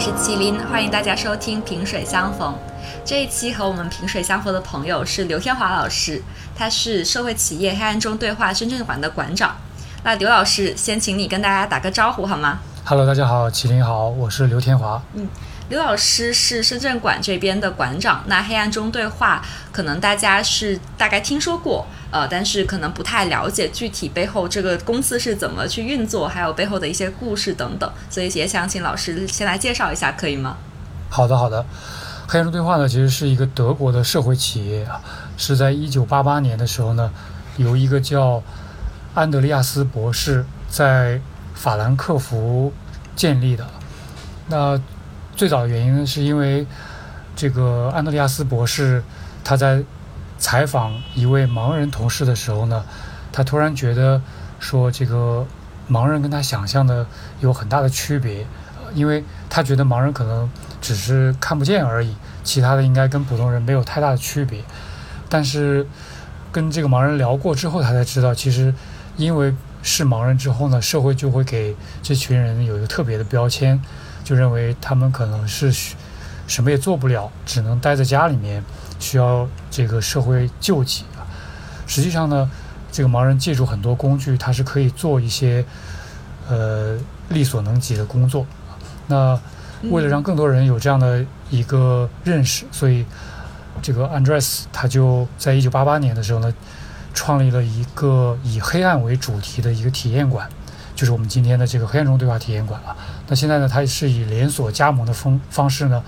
是麒麟，欢迎大家收听萍水相逢。这一期和我们萍水相逢的朋友是刘天华老师，他是社会企业黑暗中对话深圳馆的馆长。那刘老师，先请你跟大家打个招呼好吗？Hello，大家好，麒麟好，我是刘天华。嗯。刘老师是深圳馆这边的馆长，那黑暗中对话可能大家是大概听说过，呃，但是可能不太了解具体背后这个公司是怎么去运作，还有背后的一些故事等等，所以也想请老师先来介绍一下，可以吗？好的，好的。黑暗中对话呢，其实是一个德国的社会企业啊，是在一九八八年的时候呢，由一个叫安德利亚斯博士在法兰克福建立的，那。最早的原因呢，是因为这个安德利亚斯博士他在采访一位盲人同事的时候呢，他突然觉得说这个盲人跟他想象的有很大的区别，因为他觉得盲人可能只是看不见而已，其他的应该跟普通人没有太大的区别。但是跟这个盲人聊过之后，他才知道，其实因为是盲人之后呢，社会就会给这群人有一个特别的标签。就认为他们可能是什么也做不了，只能待在家里面，需要这个社会救济啊。实际上呢，这个盲人借助很多工具，他是可以做一些呃力所能及的工作。那为了让更多人有这样的一个认识，所以这个 Andres 他就在一九八八年的时候呢，创立了一个以黑暗为主题的一个体验馆。就是我们今天的这个黑暗中对话体验馆了。那现在呢，它是以连锁加盟的方方式呢，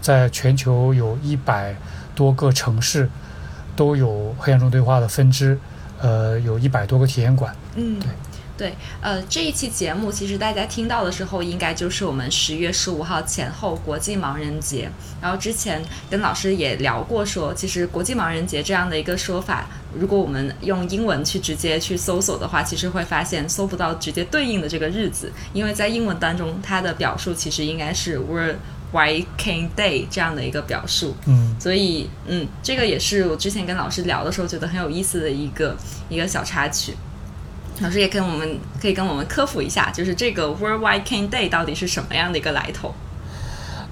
在全球有一百多个城市都有黑暗中对话的分支，呃，有一百多个体验馆。嗯，对。对，呃，这一期节目其实大家听到的时候，应该就是我们十月十五号前后国际盲人节。然后之前跟老师也聊过，说其实国际盲人节这样的一个说法，如果我们用英文去直接去搜索的话，其实会发现搜不到直接对应的这个日子，因为在英文当中，它的表述其实应该是 World White King Day 这样的一个表述。嗯，所以嗯，这个也是我之前跟老师聊的时候觉得很有意思的一个一个小插曲。老师也跟我们可以跟我们科普一下，就是这个 Worldwide Cane Day 到底是什么样的一个来头？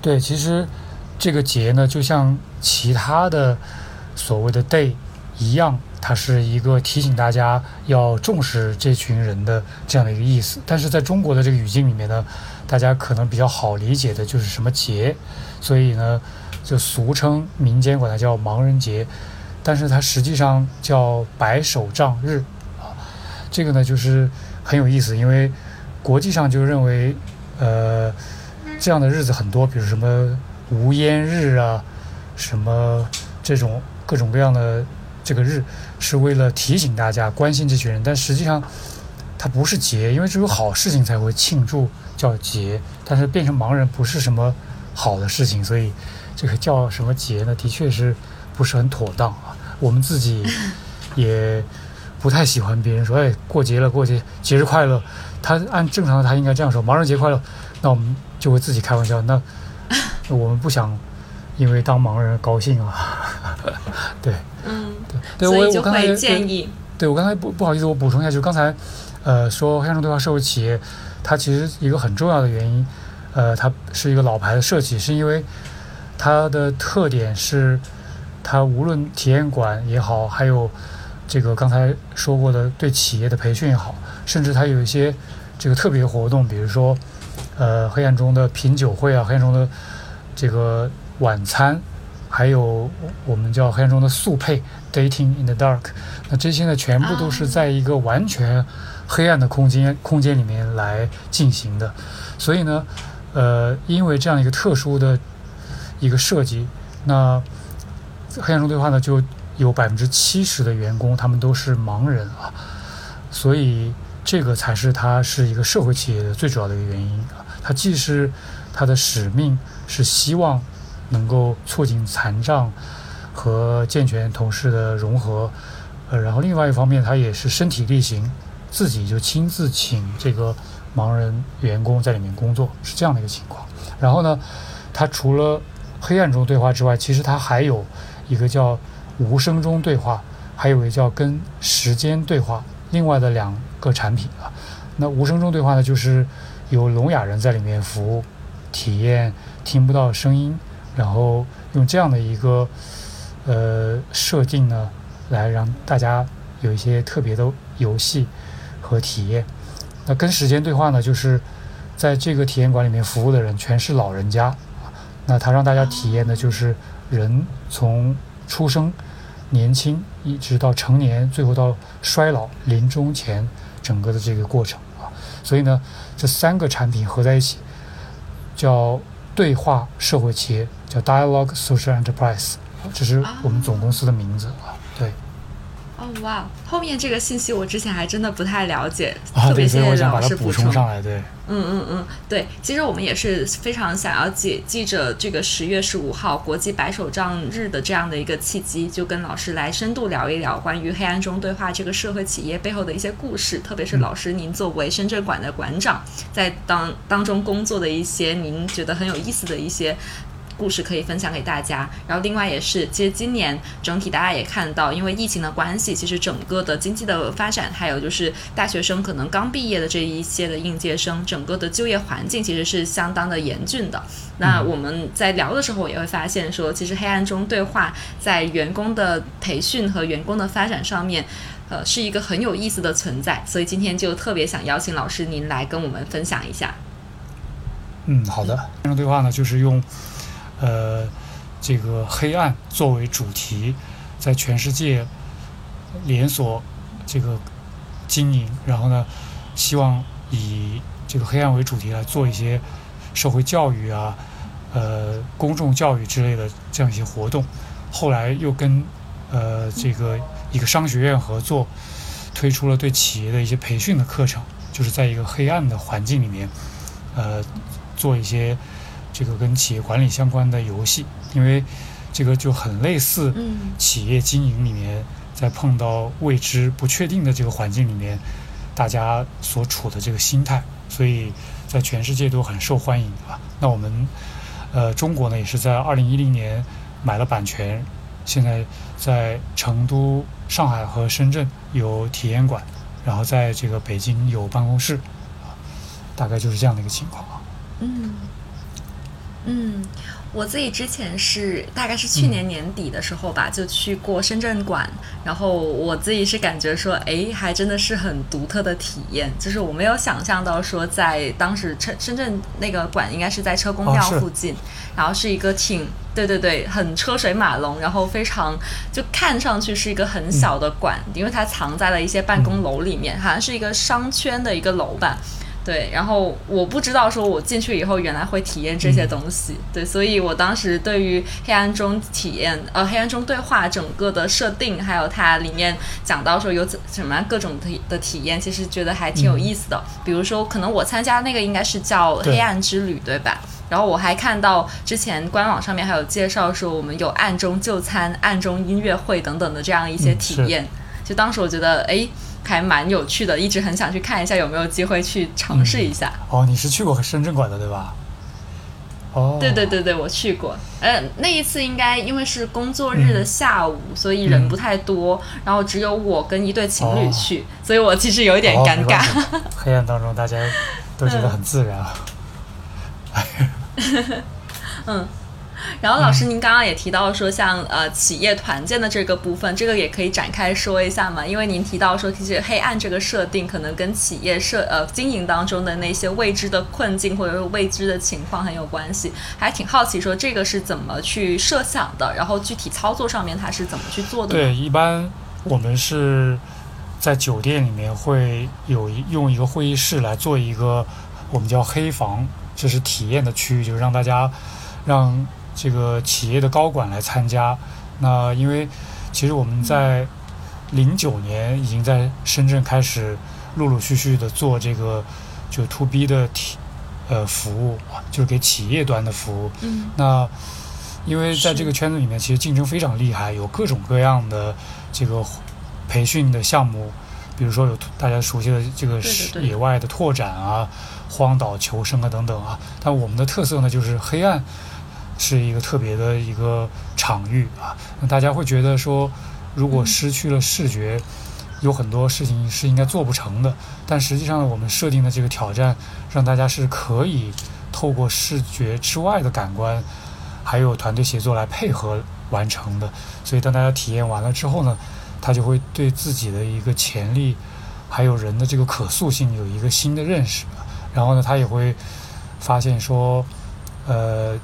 对，其实这个节呢，就像其他的所谓的 Day 一样，它是一个提醒大家要重视这群人的这样的一个意思。但是在中国的这个语境里面呢，大家可能比较好理解的就是什么节，所以呢，就俗称民间管它叫盲人节，但是它实际上叫白手杖日啊。这个呢，就是很有意思，因为国际上就认为，呃，这样的日子很多，比如什么无烟日啊，什么这种各种各样的这个日，是为了提醒大家关心这群人。但实际上，它不是节，因为只有好事情才会庆祝叫节。但是变成盲人不是什么好的事情，所以这个叫什么节呢？的确是不是很妥当啊？我们自己 也。不太喜欢别人说，哎，过节了，过节，节日快乐。他按正常的，他应该这样说，盲人节快乐。那我们就会自己开玩笑，那我们不想因为当盲人高兴啊。对，嗯，对，对我我刚才建议，对我刚才不不好意思，我补充一下，就刚才呃说黑暗中对话社会企业，它其实一个很重要的原因，呃，它是一个老牌的设计，是因为它的特点是，它无论体验馆也好，还有。这个刚才说过的，对企业的培训也好，甚至它有一些这个特别活动，比如说，呃，黑暗中的品酒会啊，黑暗中的这个晚餐，还有我们叫黑暗中的速配 （dating in the dark）。那这些呢，全部都是在一个完全黑暗的空间空间里面来进行的。所以呢，呃，因为这样一个特殊的一个设计，那黑暗中对话呢就。有百分之七十的员工，他们都是盲人啊，所以这个才是它是一个社会企业的最主要的一个原因啊。它既是它的使命，是希望能够促进残障和健全同事的融合，呃，然后另外一方面，它也是身体力行，自己就亲自请这个盲人员工在里面工作，是这样的一个情况。然后呢，它除了黑暗中对话之外，其实它还有一个叫。无声中对话，还有一个叫跟时间对话，另外的两个产品啊。那无声中对话呢，就是有聋哑人在里面服务，体验听不到声音，然后用这样的一个呃设定呢，来让大家有一些特别的游戏和体验。那跟时间对话呢，就是在这个体验馆里面服务的人全是老人家，那他让大家体验的就是人从出生、年轻一直到成年，最后到衰老、临终前整个的这个过程啊。所以呢，这三个产品合在一起，叫对话社会企业，叫 Dialogue Social Enterprise，这是我们总公司的名字啊。哇，后面这个信息我之前还真的不太了解，啊，特别谢谢老师补充上来，对。嗯嗯嗯，对，其实我们也是非常想要借记着这个十月十五号国际白手杖日的这样的一个契机，就跟老师来深度聊一聊关于黑暗中对话这个社会企业背后的一些故事，特别是老师您作为深圳馆的馆长，在当当中工作的一些您觉得很有意思的一些。故事可以分享给大家，然后另外也是，其实今年整体大家也看到，因为疫情的关系，其实整个的经济的发展，还有就是大学生可能刚毕业的这一些的应届生，整个的就业环境其实是相当的严峻的。那我们在聊的时候也会发现说，其实黑暗中对话在员工的培训和员工的发展上面。呃，是一个很有意思的存在，所以今天就特别想邀请老师您来跟我们分享一下。嗯，好的。这种对话呢，就是用呃这个黑暗作为主题，在全世界连锁这个经营，然后呢，希望以这个黑暗为主题来做一些社会教育啊、呃公众教育之类的这样一些活动。后来又跟呃这个一个商学院合作，推出了对企业的一些培训的课程，就是在一个黑暗的环境里面，呃，做一些这个跟企业管理相关的游戏，因为这个就很类似嗯企业经营里面，在碰到未知、不确定的这个环境里面，大家所处的这个心态，所以在全世界都很受欢迎啊。那我们呃中国呢，也是在二零一零年买了版权，现在在成都、上海和深圳有体验馆，然后在这个北京有办公室，啊，大概就是这样的一个情况啊。嗯，嗯，我自己之前是大概是去年年底的时候吧，就去过深圳馆，然后我自己是感觉说，哎，还真的是很独特的体验，就是我没有想象到说在当时深深圳那个馆应该是在车公庙附近，然后是一个挺。对对对，很车水马龙，然后非常就看上去是一个很小的馆，因为它藏在了一些办公楼里面，好像是一个商圈的一个楼吧。对，然后我不知道说我进去以后原来会体验这些东西，对，所以我当时对于黑暗中体验呃黑暗中对话整个的设定，还有它里面讲到说有怎什么样各种的的体验，其实觉得还挺有意思的。比如说，可能我参加那个应该是叫黑暗之旅，对吧？然后我还看到之前官网上面还有介绍说我们有暗中就餐、暗中音乐会等等的这样一些体验。就当时我觉得哎还蛮有趣的，一直很想去看一下有没有机会去尝试一下。哦，你是去过深圳馆的对吧？哦，对对对对，我去过。呃，那一次应该因为是工作日的下午，所以人不太多，然后只有我跟一对情侣哦去，所以我其实有一点哦尴尬。黑暗当中大家都觉得很自然啊。然后老师，您刚刚也提到说像，呃企业团建的这个部分，这个也可以展开说一下嘛？因为您提到说，其实黑暗这个设定可能跟企业设呃经营当中的那些未知的困境或者是未知的情况很有关系，还挺好奇说这个是怎么去设想的，然后具体操作上面它是怎么去做的？对，一般我们是在酒店里面会有一用一个会议室来做一个我们叫黑房，这是体验的区域，就是让大家让这个企业的高管来参加。那因为其实我们在零九年已经在深圳开始陆陆续续的做这个就 to B 的体呃服务，就是给企业端的服务。嗯那因为在这个圈子里面，其实竞争非常厉害，有各种各样的这个培训的项目，比如说有大家熟悉的这个野外的拓展啊、荒岛求生啊等等啊。但我们的特色呢，就是黑暗是一个特别的一个场域啊。那大家会觉得说，如果嗯失去了视觉，有很多事情是应该做不成的。但实际上呢，我们设定的这个挑战，让大家是可以透过视觉之外的感官，还有团队协作来配合完成的。所以当大家体验完了之后呢，他就会对自己的一个潜力，还有人的这个可塑性有一个新的认识。然后呢，他也会发现说，呃，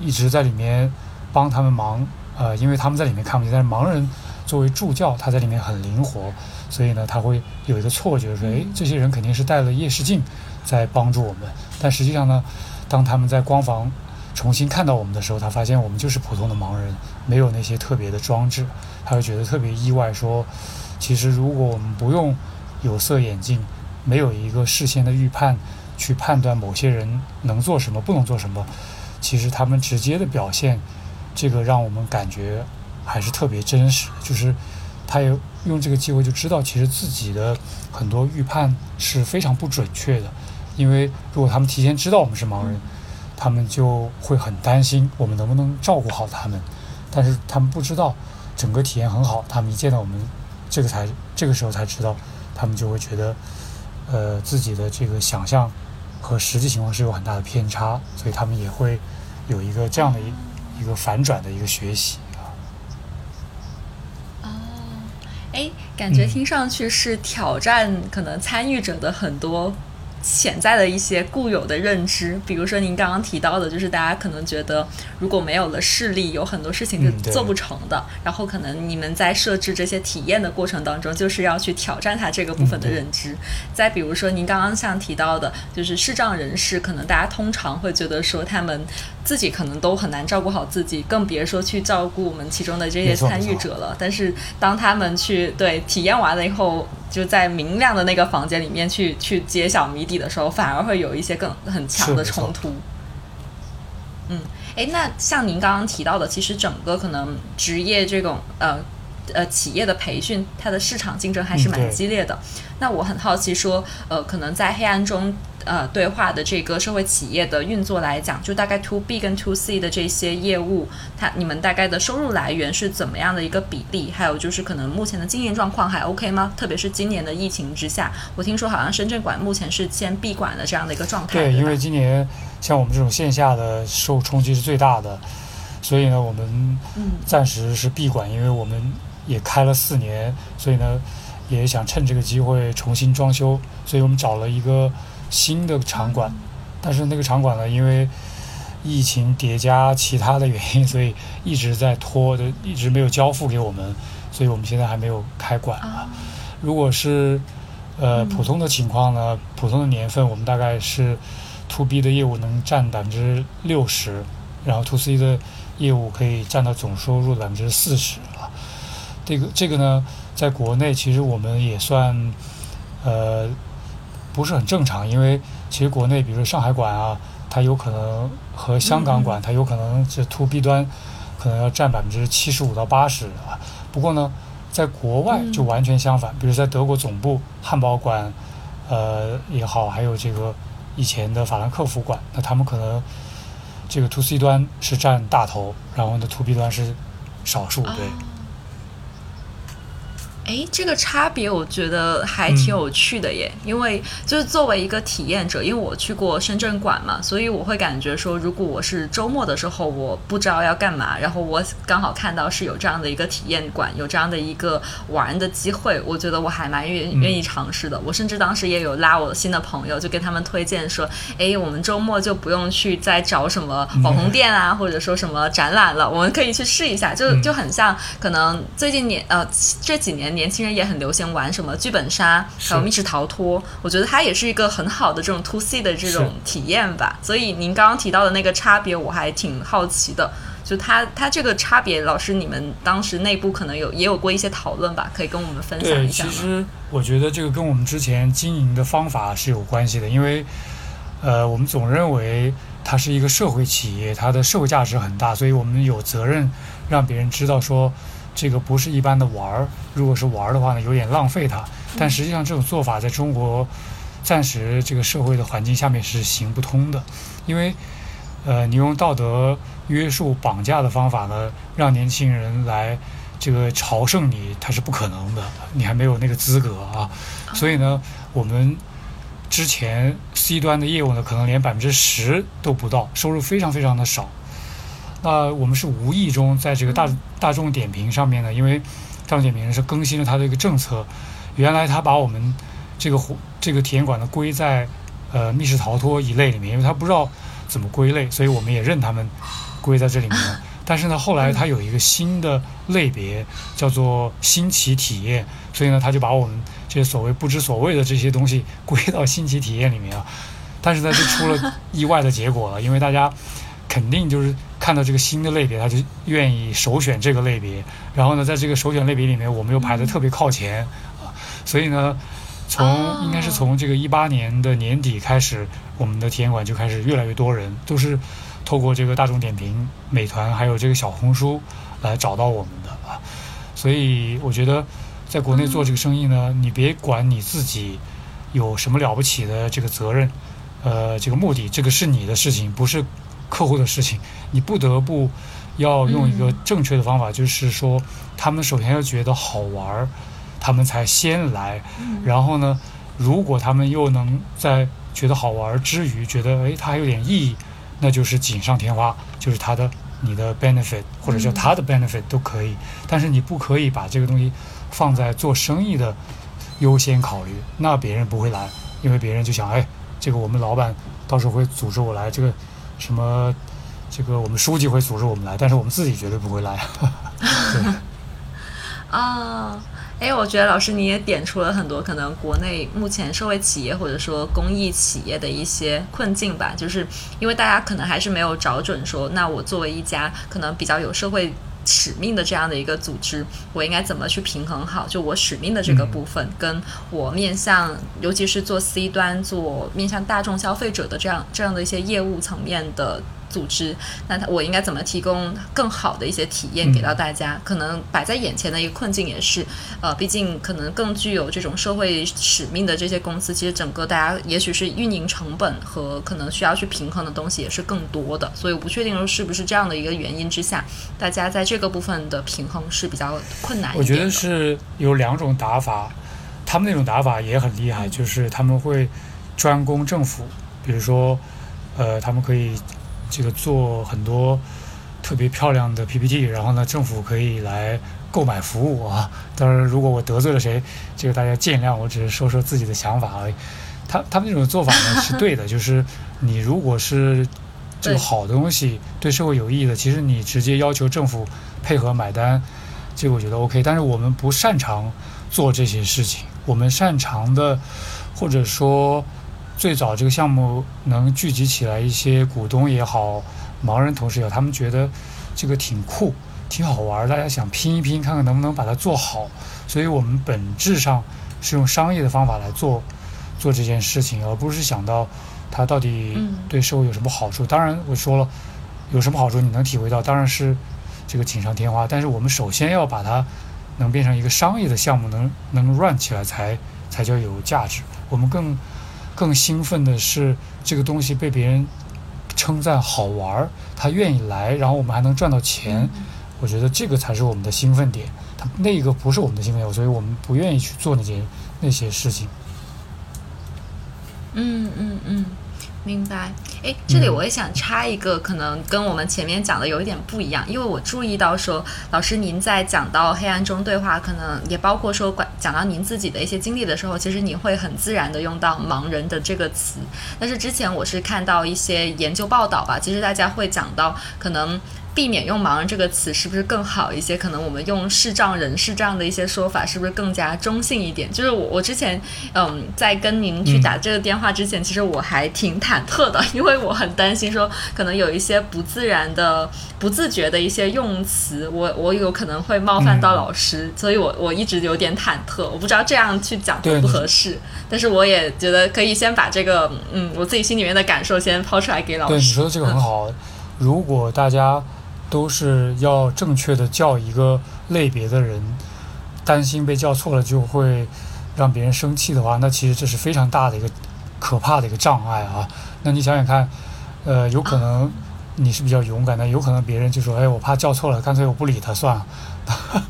一直在里面帮他们忙，呃，因为他们在里面看不见，但是盲人作为助教，他在里面很灵活，所以呢，他会有一个错觉说，哎，这些人肯定是带了夜视镜在帮助我们。但实际上呢，当他们在光房重新看到我们的时候，他发现我们就是普通的盲人，没有那些特别的装置，他会觉得特别意外，说，其实如果我们不用有色眼镜。没有一个事先的预判，去判断某些人能做什么，不能做什么。其实他们直接的表现，这个让我们感觉还是特别真实。就是他也用这个机会就知道，其实自己的很多预判是非常不准确的。因为如果他们提前知道我们是盲人，他们就会很担心我们能不能照顾好他们。但是他们不知道，整个体验很好。他们一见到我们，这个才这个时候才知道，他们就会觉得。呃，自己的这个想象和实际情况是有很大的偏差，所以他们也会有一个这样的一一个反转的一个学习啊。哦，哎，感觉听上去是挑战可能参与者的很多。潜在的一些固有的认知，比如说您刚刚提到的，就是大家可能觉得如果没有了视力，有很多事情是做不成的。然后可能你们在设置这些体验的过程当中，就是要去挑战它这个部分的认知。再比如说您刚刚像提到的，就是视障人士，可能大家通常会觉得说他们自己可能都很难照顾好自己，更别说去照顾我们其中的这些参与者了。但是当他们去对体验完了以后，就在明亮的那个房间里面去去揭晓谜底的时候，反而会有一些更很强的冲突。嗯，哎，那像您刚刚提到的，其实整个可能职业这种呃呃企业的培训，它的市场竞争还是蛮激烈的。那我很好奇，说呃，可能在黑暗中。呃，对话的这个社会企业的运作来讲，就大概 to B 跟 to C 的这些业务，它你们大概的收入来源是怎么样的一个比例？还有就是可能目前的经营状况还 OK 吗？特别是今年的疫情之下，我听说好像深圳馆目前是先闭馆的这样的一个状态。对，因为今年像我们这种线下的受冲击是最大的，所以呢，我们暂时是闭馆，因为我们也开了四年，所以呢，也想趁这个机会重新装修，所以我们找了一个。新的场馆，但是那个场馆呢，因为疫情叠加其他的原因，所以一直在拖，就一直没有交付给我们，所以我们现在还没有开馆啊。如果是呃普通的情况呢，普通的年份，我们大概是 to B 的业务能占百分之六十，然后 to C 的业务可以占到总收入的百分之四十啊。这个这个呢，在国内其实我们也算呃。不是很正常，因为其实国内，比如说上海馆啊，它有可能和香港馆，它有可能这 to B 端，可能要占百分之七十五到八十啊。不过呢，在国外就完全相反，比如在德国总部汉堡馆，呃也好，还有这个以前的法兰克福馆，那他们可能这个 to C 端是占大头，然后呢 to B 端是少数，对。哎，这个差别我觉得还挺有趣的耶，因为就是作为一个体验者，因为我去过深圳馆嘛，所以我会感觉说，如果我是周末的时候，我不知道要干嘛，然后我刚好看到是有这样的一个体验馆，有这样的一个玩的机会，我觉得我还蛮愿愿意尝试的。我甚至当时也有拉我新的朋友，就跟他们推荐说，哎，我们周末就不用去再找什么网红店啊，或者说什么展览了，我们可以去试一下，就就很像可能最近年呃这几年。年轻人也很流行玩什么剧本杀，还有密室逃脱。我觉得它也是一个很好的这种 to C 的这种体验吧。所以您刚刚提到的那个差别，我还挺好奇的。就它它这个差别，老师你们当时内部可能有也有过一些讨论吧？可以跟我们分享一下其实我觉得这个跟我们之前经营的方法是有关系的，因为呃，我们总认为它是一个社会企业，它的社会价值很大，所以我们有责任让别人知道说。这个不是一般的玩儿，如果是玩儿的话呢，有点浪费它。但实际上，这种做法在中国暂时这个社会的环境下面是行不通的，因为，呃，你用道德约束、绑架的方法呢，让年轻人来这个朝圣你，它是不可能的，你还没有那个资格啊。所以呢，我们之前 C 端的业务呢，可能连百分之十都不到，收入非常非常的少。那我们是无意中在这个大大众点评上面呢，因为大众点评是更新了它的一个政策，原来它把我们这个这个体验馆呢归在呃密室逃脱一类里面，因为它不知道怎么归类，所以我们也认他们归在这里面。但是呢，后来它有一个新的类别叫做新奇体验，所以呢，他就把我们这些所谓不知所谓的这些东西归到新奇体验里面啊。但是呢，就出了意外的结果了，因为大家肯定就是看到这个新的类别，他就愿意首选这个类别。然后呢，在这个首选类别里面，我们又排的特别靠前啊。所以呢，从应该是从这个一八年的年底开始，我们的体验馆就开始越来越多人都是。透过这个大众点评、美团还有这个小红书来找到我们的啊，所以我觉得在国内做这个生意呢，你别管你自己有什么了不起的这个责任，呃，这个目的，这个是你的事情，不是客户的事情。你不得不要用一个正确的方法，就是说，他们首先要觉得好玩儿，他们才先来。然后呢，如果他们又能在觉得好玩之余，觉得哎，它还有点意义。那就是锦上添花，就是他的你的 benefit 或者叫他的 benefit 都可以，但是你不可以把这个东西放在做生意的优先考虑，那别人不会来，因为别人就想，哎，这个我们老板到时候会组织我来，这个什么，这个我们书记会组织我们来，但是我们自己绝对不会来。啊。哎，我觉得老师你也点出了很多可能国内目前社会企业或者说公益企业的一些困境吧，就是因为大家可能还是没有找准说，那我作为一家可能比较有社会使命的这样的一个组织，我应该怎么去平衡好，就我使命的这个部分，跟我面向尤其是做 C 端做面向大众消费者的这样这样的一些业务层面的。组织，那他我应该怎么提供更好的一些体验给到大家？可能摆在眼前的一个困境也是，呃，毕竟可能更具有这种社会使命的这些公司，其实整个大家也许是运营成本和可能需要去平衡的东西也是更多的，所以我不确定是不是这样的一个原因之下，大家在这个部分的平衡是比较困难。我觉得是有两种打法，他们那种打法也很厉害，就是他们会专攻政府，比如说，呃，他们可以。这个做很多特别漂亮的 PPT，然后呢，政府可以来购买服务啊。当然，如果我得罪了谁，这个大家见谅，我只是说说自己的想法而已。他他们这种做法呢是对的，就是你如果是这个好东西，对社会有益的，其实你直接要求政府配合买单，这个我觉得 OK。但是我们不擅长做这些事情，我们擅长的或者说。最早这个项目能聚集起来一些股东也好，盲人同事也好，他们觉得这个挺酷、挺好玩，大家想拼一拼，看看能不能把它做好。所以我们本质上是用商业的方法来做做这件事情，而不是想到它到底对社会有什么好处。当然我说了，有什么好处你能体会到，当然是这个锦上添花。但是我们首先要把它能变成一个商业的项目，能能 run 起来才才叫有价值。我们更。更兴奋的是，这个东西被别人称赞好玩儿，他愿意来，然后我们还能赚到钱。我觉得这个才是我们的兴奋点。他那个不是我们的兴奋点，所以我们不愿意去做那些那些事情。嗯嗯嗯。明白，哎，这里我也想插一个，可能跟我们前面讲的有一点不一样，因为我注意到说，老师您在讲到黑暗中对话，可能也包括说管讲到您自己的一些经历的时候，其实你会很自然的用到盲人的这个词，但是之前我是看到一些研究报道吧，其实大家会讲到可能。避免用“盲人”这个词是不是更好一些？可能我们用“视障人士”这样的一些说法，是不是更加中性一点？就是我我之前嗯，在跟您去打这个电话之前，其实我还挺忐忑的，因为我很担心说可能有一些不自然的、不自觉的一些用词，我我有可能会冒犯到老师，所以我我一直有点忐忑。我不知道这样去讲合不合适，但是我也觉得可以先把这个嗯我自己心里面的感受先抛出来给老师。对，你说的这个很好。如果大家都是要正确的叫一个类别的人，担心被叫错了就会让别人生气的话，那其实这是非常大的一个可怕的一个障碍啊。那你想想看，呃，有可能你是比较勇敢的，有可能别人就说：“哎，我怕叫错了，干脆我不理他算了。”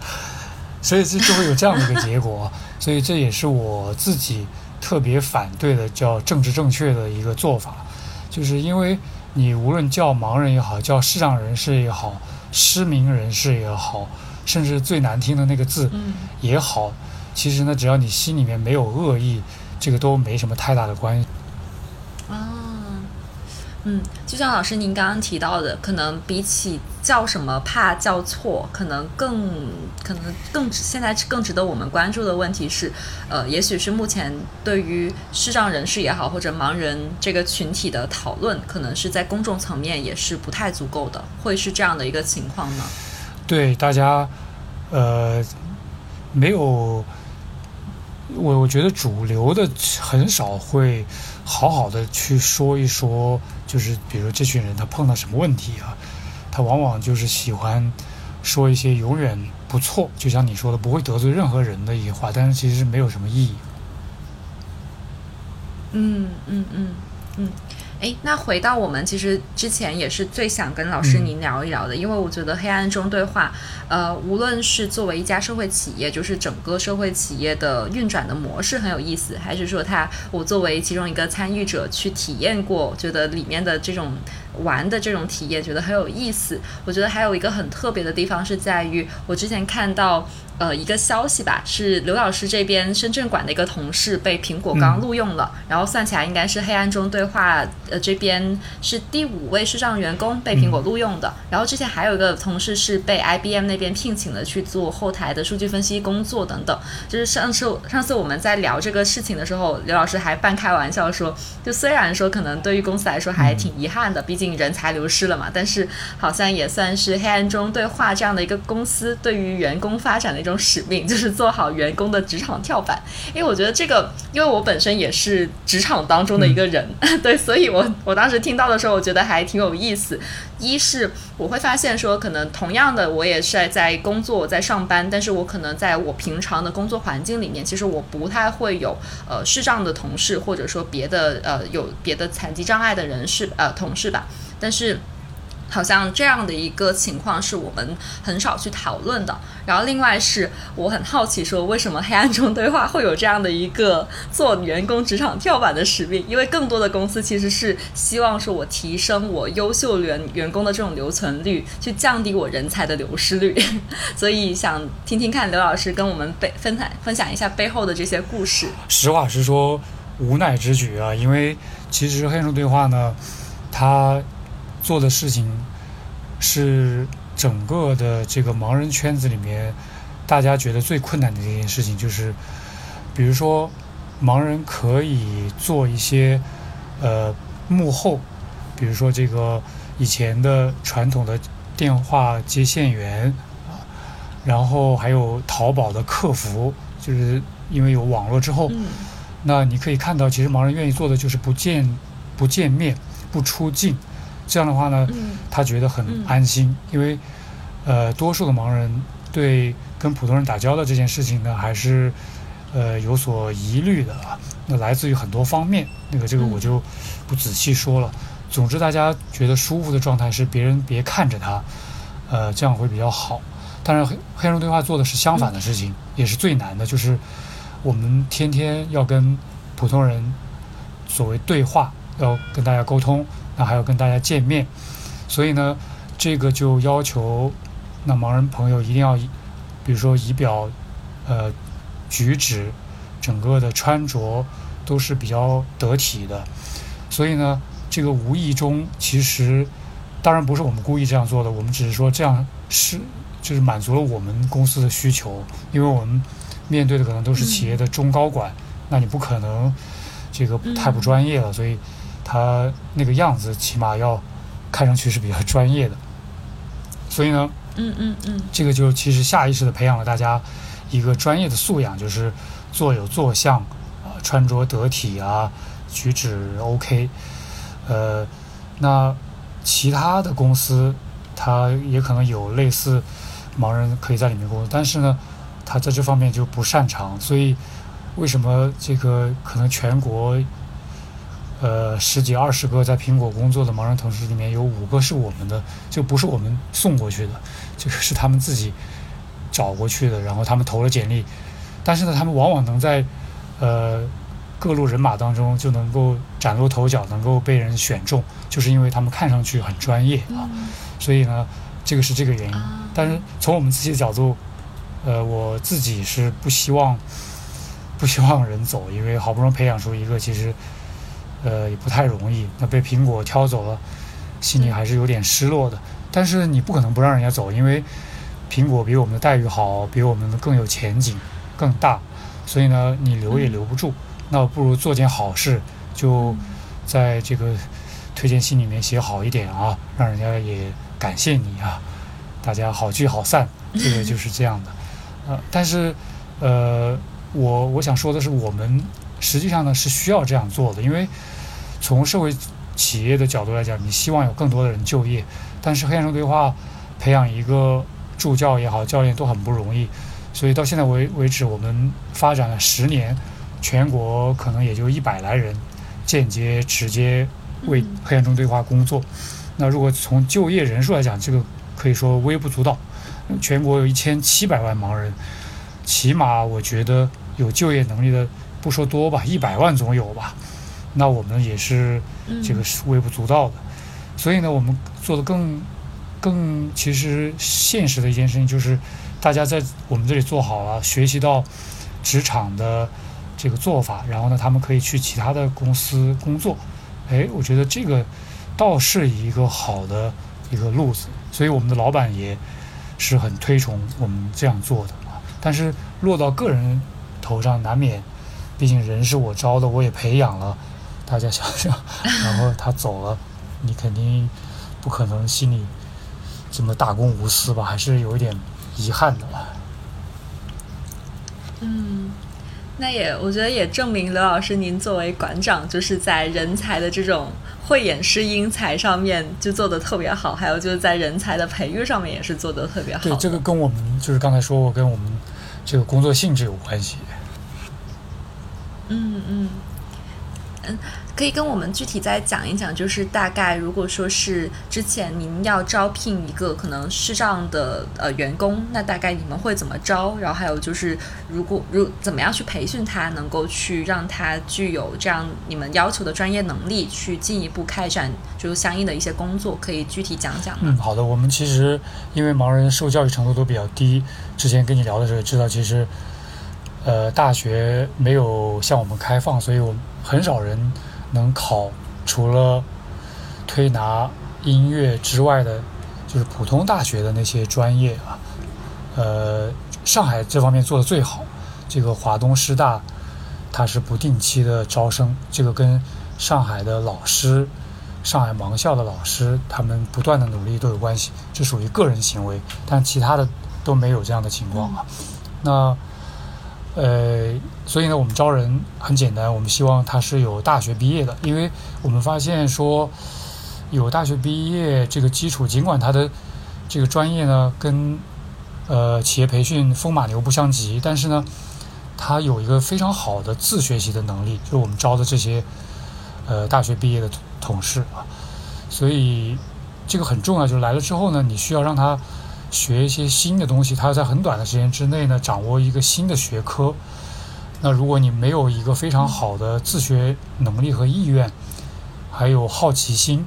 所以这就会有这样的一个结果。所以这也是我自己。特别反对的叫政治正确的一个做法，就是因为你无论叫盲人也好，叫视障人士也好，失明人士也好，甚至最难听的那个字也好，其实呢，只要你心里面没有恶意，这个都没什么太大的关系。嗯，就像老师您刚刚提到的，可能比起叫什么怕叫错，可能更可能更现在更值得我们关注的问题是，呃，也许是目前对于视障人士也好，或者盲人这个群体的讨论，可能是在公众层面也是不太足够的，会是这样的一个情况呢？对，大家呃没有。我我觉得主流的很少会好好的去说一说，就是比如这群人他碰到什么问题啊，他往往就是喜欢说一些永远不错，就像你说的不会得罪任何人的一些话，但是其实是没有什么意义。嗯嗯嗯嗯。哎，那回到我们其实之前也是最想跟老师您聊一聊的，因为我觉得黑暗中对话，呃，无论是作为一家社会企业，就是整个社会企业的运转的模式很有意思，还是说它我作为其中一个参与者去体验过，觉得里面的这种玩的这种体验觉得很有意思。我觉得还有一个很特别的地方是在于，我之前看到。呃，一个消息吧，是刘老师这边深圳馆的一个同事被苹果刚录用了，然后算起来应该是黑暗中对话呃这边是第五位视障员工被苹果录用的，然后之前还有一个同事是被 IBM 那边聘请了去做后台的数据分析工作等等。就是上次上次我们在聊这个事情的时候，刘老师还半开玩笑说，就虽然说可能对于公司来说还挺遗憾的，毕竟人才流失了嘛，但是好像也算是黑暗中对话这样的一个公司对于员工发展的。一种使命就是做好员工的职场跳板，因为我觉得这个，因为我本身也是职场当中的一个人，对，所以我我当时听到的时候，我觉得还挺有意思。一是我会发现说，可能同样的，我也是在工作，在上班，但是我可能在我平常的工作环境里面，其实我不太会有呃视障的同事，或者说别的呃有别的残疾障碍的人士呃同事吧，但是。好像这样的一个情况是我们很少去讨论的。然后另外是我很好奇，说为什么黑暗中对话会有这样的一个做员工职场跳板的使命？因为更多的公司其实是希望说我提升我优秀员员工的这种留存率，去降低我人才的流失率。所以想听听看刘老师跟我们背分享分享一下背后的这些故事。实话实说，无奈之举啊，因为其实黑暗中对话呢，它。做的事情是整个的这个盲人圈子里面，大家觉得最困难的一件事情，就是比如说盲人可以做一些呃幕后，比如说这个以前的传统的电话接线员啊，然后还有淘宝的客服，就是因为有网络之后，那你可以看到，其实盲人愿意做的就是不见不见面不出镜。这样的话呢，他觉得很安心，因为，呃，多数的盲人对跟普通人打交道这件事情呢，还是呃有所疑虑的啊。那来自于很多方面，那个这个我就不仔细说了。总之，大家觉得舒服的状态是别人别看着他，呃，这样会比较好。当然，黑黑人对话做的是相反的事情，也是最难的，就是我们天天要跟普通人所谓对话，要跟大家沟通。那还要跟大家见面，所以呢，这个就要求那盲人朋友一定要，比如说仪表、呃举止、整个的穿着都是比较得体的。所以呢，这个无意中其实当然不是我们故意这样做的，我们只是说这样是就是满足了我们公司的需求，因为我们面对的可能都是企业的中高管，那你不可能这个太不专业了，所以。他那个样子起码要看上去是比较专业的，所以呢，嗯嗯嗯，这个就其实下意识的培养了大家一个专业的素养，就是坐有坐相，啊，穿着得体啊，举止 OK，呃，那其他的公司他也可能有类似盲人可以在里面工作，但是呢，他在这方面就不擅长，所以为什么这个可能全国？呃，十几二十个在苹果工作的盲人同事里面有五个是我们的，就不是我们送过去的，这个是他们自己找过去的，然后他们投了简历，但是呢，他们往往能在呃各路人马当中就能够崭露头角，能够被人选中，就是因为他们看上去很专业啊。所以呢，这个是这个原因。但是从我们自己的角度，呃，我自己是不希望不希望人走，因为好不容易培养出一个，其实呃也不太容易。那被苹果挑走了，心里还是有点失落的。但是你不可能不让人家走，因为苹果比我们的待遇好，比我们更有前景、更大，所以呢，你留也留不住。那不如做件好事，就在这个推荐信里面写好一点啊，让人家也感谢你啊，大家好聚好散，这个就 是这样的。呃，但是呃，我我想说的是，我们实际上呢是需要这样做的，因为从社会企业的角度来讲，你希望有更多的人就业，但是黑暗中对话培养一个助教也好，教练都很不容易，所以到现在为为止，我们发展了十年。全国可能也就一百来人，间接、直接为黑暗中对话工作。那如果从就业人数来讲，这个可以说微不足道。全国有一千七百万盲人，起码我觉得有就业能力的，不说多吧，一百万总有吧。那我们也是这个是微不足道的。所以呢，我们做的更更其实现实的一件事情就是，大家在我们这里做好了，学习到职场的。这个做法，然后呢，他们可以去其他的公司工作，哎，我觉得这个倒是一个好的一个路子，所以我们的老板也是很推崇我们这样做的啊。但是落到个人头上，难免，毕竟人是我招的，我也培养了，大家想想，然后他走了，你肯定不可能心里这么大公无私吧，还是有一点遗憾的吧。嗯。那也，我觉得也证明刘老师您作为馆长，就是在人才的这种慧眼识英才上面就做的特别好，还有就是在人才的培育上面也是做的特别好。对，这个跟我们就是刚才说过，跟我们这个工作性质有关系。嗯嗯嗯。可以跟我们具体再讲一讲，就是大概如果说是之前您要招聘一个可能视障的呃员工，那大概你们会怎么招？然后还有就是如果如怎么样去培训他，能够去让他具有这样你们要求的专业能力，去进一步开展就是相应的一些工作，可以具体讲讲吗？嗯，好的。我们其实因为盲人受教育程度都比较低，之前跟你聊的时候知道，其实呃大学没有向我们开放，所以我很少人。能考除了推拿音乐之外的，就是普通大学的那些专业啊，呃，上海这方面做的最好。这个华东师大，它是不定期的招生，这个跟上海的老师、上海盲校的老师他们不断的努力都有关系。这属于个人行为，但其他的都没有这样的情况啊。那。呃，所以呢，我们招人很简单，我们希望他是有大学毕业的，因为我们发现说，有大学毕业这个基础，尽管他的这个专业呢跟呃企业培训风马牛不相及，但是呢，他有一个非常好的自学习的能力，就是我们招的这些呃大学毕业的同事啊，所以这个很重要，就是来了之后呢，你需要让他。学一些新的东西，他要在很短的时间之内呢，掌握一个新的学科。那如果你没有一个非常好的自学能力和意愿，还有好奇心，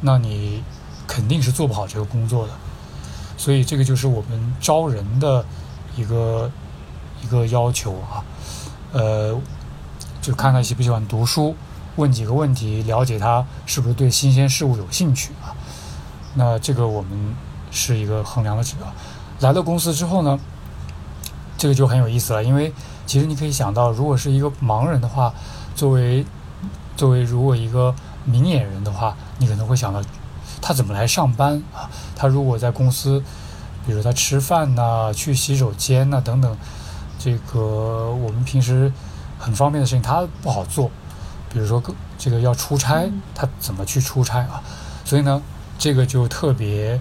那你肯定是做不好这个工作的。所以这个就是我们招人的一个一个要求啊。呃，就看他喜不喜欢读书，问几个问题，了解他是不是对新鲜事物有兴趣啊。那这个我们。是一个衡量的指标。来到公司之后呢，这个就很有意思了。因为其实你可以想到，如果是一个盲人的话，作为作为如果一个明眼人的话，你可能会想到他怎么来上班啊？他如果在公司，比如他吃饭呐、去洗手间呐等等，这个我们平时很方便的事情，他不好做。比如说这个要出差，他怎么去出差啊？所以呢，这个就特别。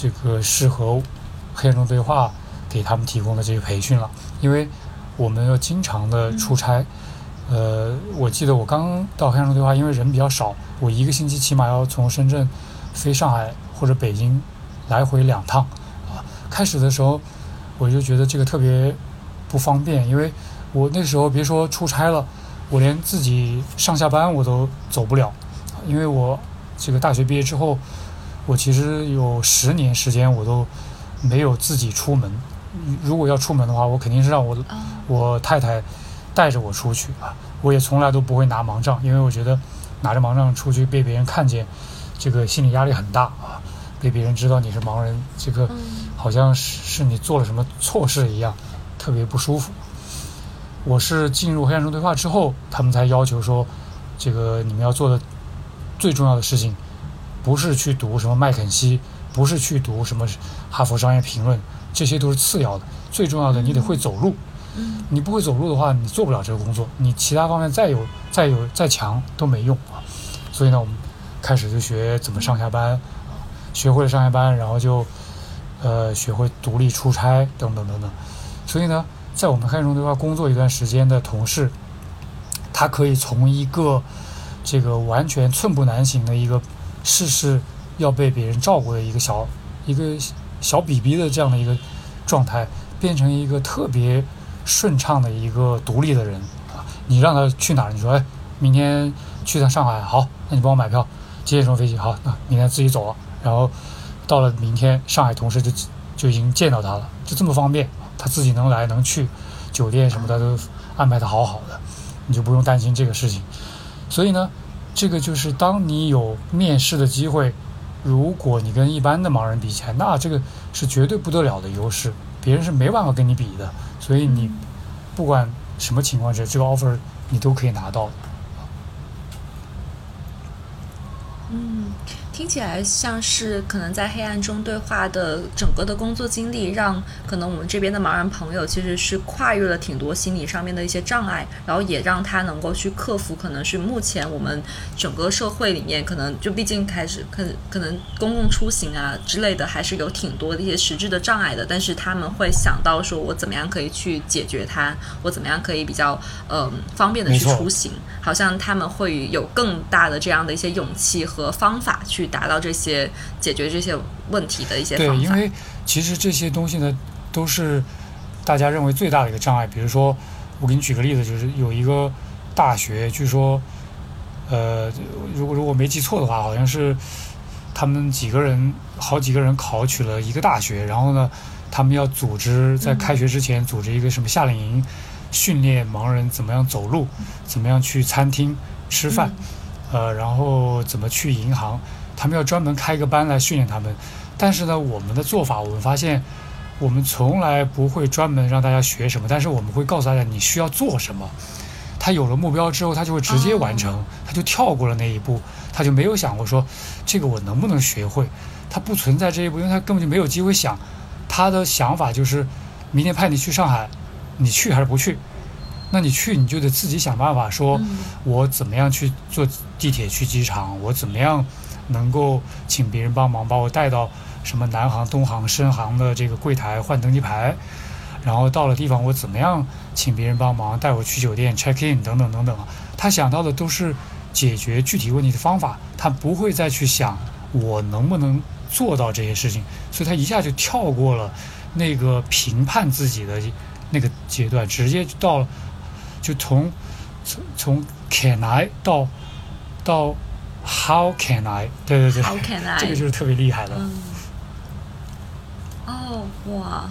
这个适合黑暗中对话给他们提供的这个培训了，因为我们要经常的出差。呃，我记得我刚到黑暗中对话，因为人比较少，我一个星期起码要从深圳飞上海或者北京来回两趟。啊，开始的时候我就觉得这个特别不方便，因为我那时候别说出差了，我连自己上下班我都走不了，因为我这个大学毕业之后，我其实有十年时间我都没有自己出门。如果要出门的话，我肯定是让我我太太带着我出去啊。我也从来都不会拿盲杖，因为我觉得拿着盲杖出去被别人看见，这个心理压力很大啊。被别人知道你是盲人，这个好像是是你做了什么错事一样，特别不舒服。我是进入黑暗中对话之后，他们才要求说，这个你们要做的最重要的事情，不是去读什么麦肯锡，不是去读什么哈佛商业评论，这些都是次要的。最重要的，你得会走路。你不会走路的话，你做不了这个工作。你其他方面再有、再有、再强都没用啊。所以呢，我们开始就学怎么上下班。学会了上下班，然后就，呃，学会独立出差等等等等。所以呢，在我们黑中对话工作一段时间的同事，他可以从一个这个完全寸步难行的一个事事要被别人照顾的一个小一个小 BB 的这样的一个状态，变成一个特别顺畅的一个独立的人啊。你让他去哪儿？你说，哎，明天去趟上海，好，那你帮我买票，几点钟飞机？好，那明天自己走了。然后到了明天，上海同事就就已经见到他了，就这么方便，他自己能来能去，酒店什么的都安排的好好的，你就不用担心这个事情。所以呢，这个就是当你有面试的机会，如果你跟一般的盲人比起来，那这个是绝对不得了的优势，别人是没办法跟你比的。所以你不管什么情况下，这个 offer 你都可以拿到。嗯。听起来像是可能在黑暗中对话的整个的工作经历，让可能我们这边的盲人朋友其实是跨越了挺多心理上面的一些障碍，然后也让他能够去克服，可能是目前我们整个社会里面可能就毕竟开始可可能公共出行啊之类的还是有挺多的一些实质的障碍的，但是他们会想到说我怎么样可以去解决它，我怎么样可以比较呃方便的去出行，好像他们会有更大的这样的一些勇气和方法去。达到这些解决这些问题的一些对，因为其实这些东西呢，都是大家认为最大的一个障碍。比如说，我给你举个例子，就是有一个大学，据说，呃，如果如果没记错的话，好像是他们几个人，好几个人考取了一个大学，然后呢，他们要组织在开学之前组织一个什么夏令营，训练盲人怎么样走路，怎么样去餐厅吃饭，呃，然后怎么去银行。他们要专门开一个班来训练他们，但是呢，我们的做法，我们发现，我们从来不会专门让大家学什么，但是我们会告诉大家你需要做什么。他有了目标之后，他就会直接完成，他就跳过了那一步，他就没有想过说这个我能不能学会，他不存在这一步，因为他根本就没有机会想。他的想法就是，明天派你去上海，你去还是不去？那你去，你就得自己想办法，说我怎么样去坐地铁去机场，我怎么样。能够请别人帮忙把我带到什么南航、东航、深航的这个柜台换登机牌，然后到了地方我怎么样请别人帮忙带我去酒店 check in 等等等等。他想到的都是解决具体问题的方法，他不会再去想我能不能做到这些事情，所以他一下就跳过了那个评判自己的那个阶段，直接到就从从从 can I 到到。How can I？对对对，How can I？，这个就是特别厉害的。哦哇，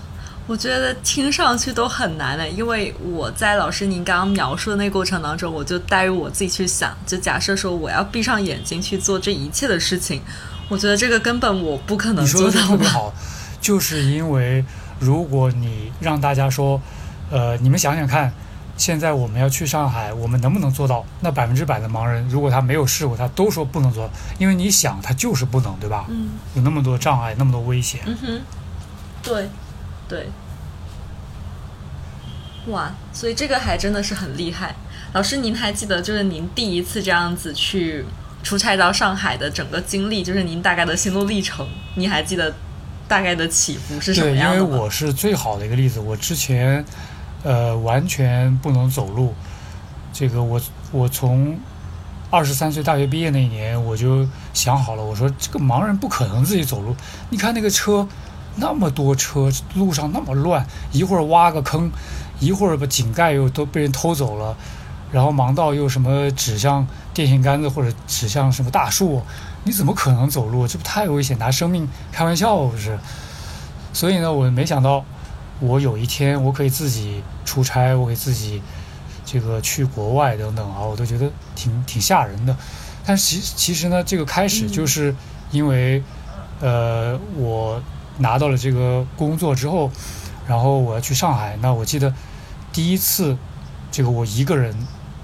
我觉得听上去都很难的，因为我在老师您刚刚描述的那个过程当中，我就带入我自己去想，就假设说我要闭上眼睛去做这一切的事情，我觉得这个根本我不可能做到。就是因为如果你让大家说，呃，你们想想看。现在我们要去上海，我们能不能做到？那百分之百的盲人，如果他没有试过，他都说不能做，因为你想，他就是不能，对吧？嗯。有那么多障碍，那么多危险。嗯哼。对，对。哇，所以这个还真的是很厉害。老师，您还记得就是您第一次这样子去出差到上海的整个经历，就是您大概的心路历程，你还记得大概的起伏是什么样的对，因为我是最好的一个例子，我之前。呃，完全不能走路。这个我我从二十三岁大学毕业那一年，我就想好了，我说这个盲人不可能自己走路。你看那个车，那么多车，路上那么乱，一会儿挖个坑，一会儿把井盖又都被人偷走了，然后盲道又什么指向电线杆子或者指向什么大树，你怎么可能走路？这不太危险，拿生命开玩笑不是？所以呢，我没想到我有一天我可以自己出差，我可以自己这个去国外等等啊，我都觉得挺挺吓人的。但是其其实呢，这个开始就是因为呃我拿到了这个工作之后，然后我要去上海，那我记得第一次这个我一个人。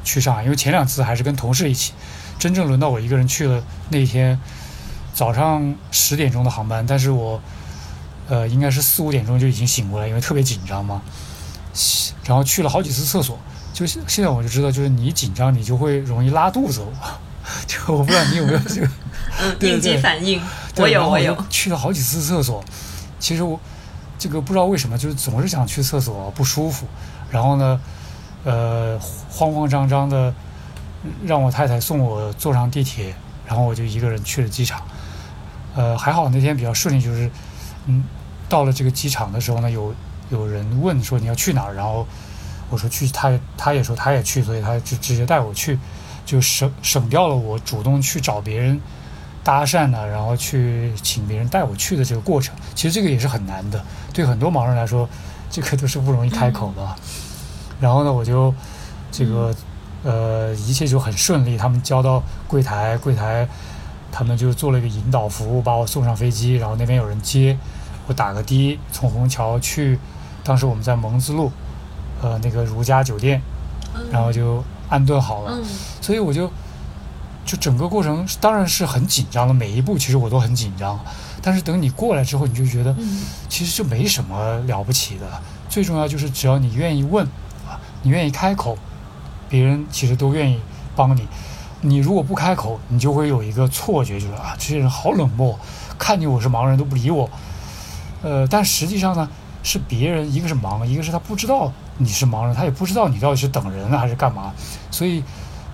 去上海，因为前两次还是跟同事一起，真正轮到我一个人去了那天早上十点钟的航班，但是我呃应该是四五点钟就已经醒过来，因为特别紧张嘛，然后去了好几次厕所，就现在我就知道，就是你紧张你就会容易拉肚子，就我不知道你有没有这个嗯 应激反应，我有我有去了好几次厕所，其实我这个不知道为什么就是总是想去厕所不舒服，然后呢。呃，慌慌张张的让我太太送我坐上地铁，然后我就一个人去了机场。呃，还好那天比较顺利，就是嗯，到了这个机场的时候呢，有有人问说你要去哪儿，然后我说去，他他也说他也去，所以他就直接带我去，就省省掉了我主动去找别人搭讪呢，然后去请别人带我去的这个过程。其实这个也是很难的，对很多盲人来说，这个都是不容易开口的。然后呢，我就这个呃，一切就很顺利。他们交到柜台，柜台他们就做了一个引导服务，把我送上飞机。然后那边有人接我，打个的，从虹桥去。当时我们在蒙自路，呃，那个如家酒店，然后就安顿好了。所以我就就整个过程当然是很紧张的，每一步其实我都很紧张。但是等你过来之后，你就觉得其实就没什么了不起的。最重要就是只要你愿意问啊。你愿意开口，别人其实都愿意帮你。你如果不开口，你就会有一个错觉，就是啊，这些人好冷漠，看见我是盲人都不理我。呃，但实际上呢，是别人，一个是忙，一个是他不知道你是盲人，他也不知道你到底是等人还是干嘛。所以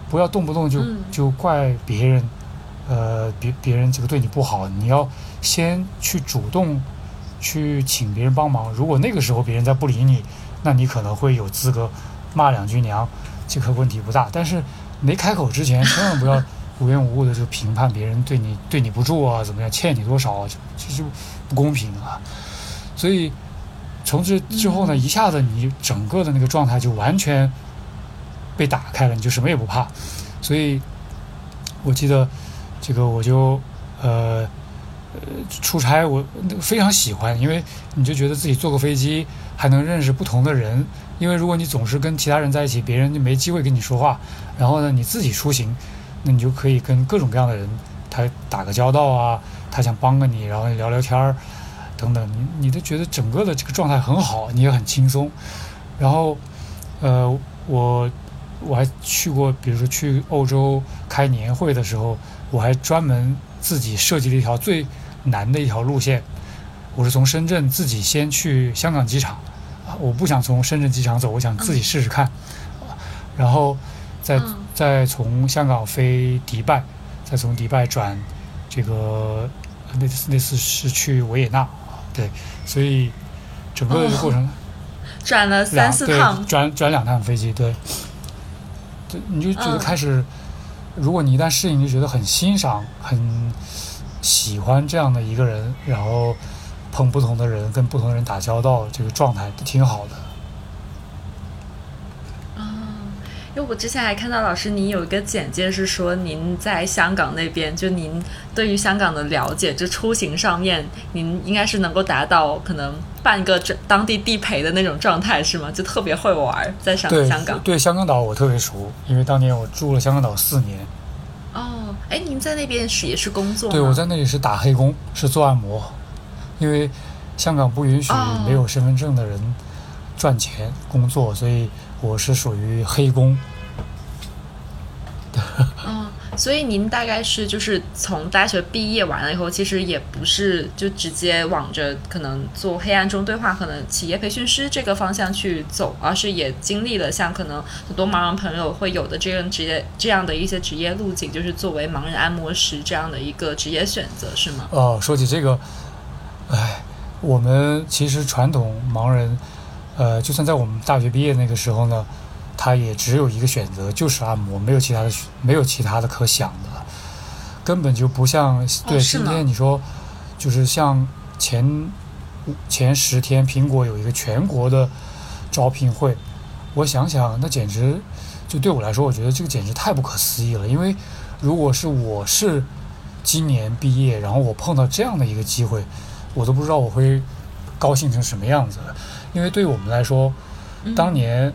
不要动不动就就怪别人，呃，别别人这个对你不好，你要先去主动去请别人帮忙。如果那个时候别人再不理你，那你可能会有资格。骂两句娘，这个问题不大。但是没开口之前，千万不要无缘无故的就评判别人对你对你不住啊，怎么样，欠你多少，这就不公平啊。所以从这之后呢，一下子你整个的那个状态就完全被打开了，你就什么也不怕。所以我记得这个，我就呃呃出差，我非常喜欢，因为你就觉得自己坐个飞机还能认识不同的人。因为如果你总是跟其他人在一起，别人就没机会跟你说话。然后呢，你自己出行，那你就可以跟各种各样的人他打个交道啊，他想帮个你，然后聊聊天儿等等，你你都觉得整个的这个状态很好，你也很轻松。然后，呃，我我还去过，比如说去欧洲开年会的时候，我还专门自己设计了一条最难的一条路线，我是从深圳自己先去香港机场。我不想从深圳机场走，我想自己试试看，然后再再从香港飞迪拜，再从迪拜转这个那次那次是去维也纳，对，所以整个的过程转了三四趟，转转两趟飞机，对，对，你就觉得开始，如果你一旦适应，就觉得很欣赏、很喜欢这样的一个人，然后。碰不同的人，跟不同的人打交道，这个状态都挺好的。因为我之前还看到老师，您有一个简介是说您在香港那边，就您对于香港的了解，就出行上面，您应该是能够达到可能半个当地地陪的那种状态，是吗？就特别会玩，在香香港。对香港岛我特别熟，因为当年我住了香港岛四年。哦，哎，您在那边是也是工作？对，我在那里是打黑工，是做按摩。因为香港不允许没有身份证的人赚钱工作，所以我是属于黑工。嗯，所以您大概是就是从大学毕业完了以后，其实也不是就直接往着可能做黑暗中对话，可能企业培训师这个方向去走，而是也经历了像可能很多盲人朋友会有的这样职业这样的一些职业路径，就是作为盲人按摩师这样的一个职业选择，是吗？哦，说起这个。哎，我们其实传统盲人，呃，就算在我们大学毕业那个时候呢，他也只有一个选择，就是按摩，没有其他的，没有其他的可想的，根本就不像对今天你说，就是像前前十天苹果有一个全国的招聘会，我想想，那简直就对我来说，我觉得这个简直太不可思议了。因为如果是我是今年毕业，然后我碰到这样的一个机会，我都不知道我会高兴成什么样子。因为对于我们来说，嗯当年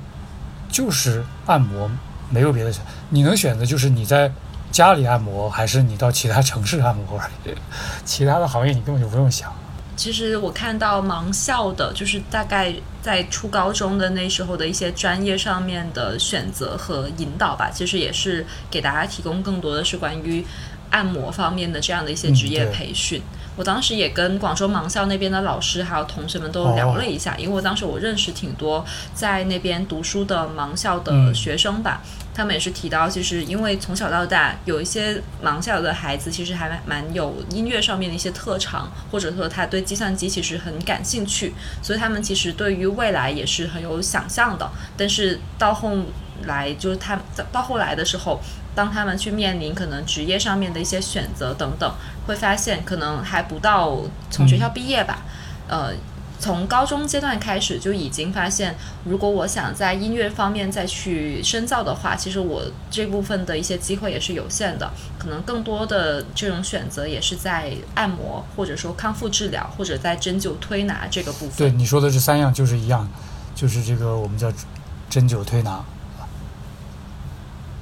就是按摩，没有别的选，你能选择就是你在家里按摩，还是你到其他城市按摩而已。其他的行业你根本就不用想。其实我看到盲校的，就是大概在初高中的那时候的一些专业上面的选择和引导吧，其实也是给大家提供更多的是关于按摩方面的这样的一些职业培训。我当时也跟广州盲校那边的老师还有同学们都聊了一下，因为我当时我认识挺多在那边读书的盲校的嗯学生吧，他们也是提到，其实因为从小到大有一些盲校的孩子，其实还蛮蛮有音乐上面的一些特长，或者说他对计算机其实很感兴趣，所以他们其实对于未来也是很有想象的。但是到后来，就是他到后来的时候，当他们去面临可能职业上面的一些选择等等，会发现可能还不到从学校毕业吧，呃。从高中阶段开始就已经发现，如果我想在音乐方面再去深造的话，其实我这部分的一些机会也是有限的，可能更多的这种选择也是在按摩，或者说康复治疗，或者在针灸推拿这个部分。对你说的这三样就是一样，就是这个我们叫针灸推拿。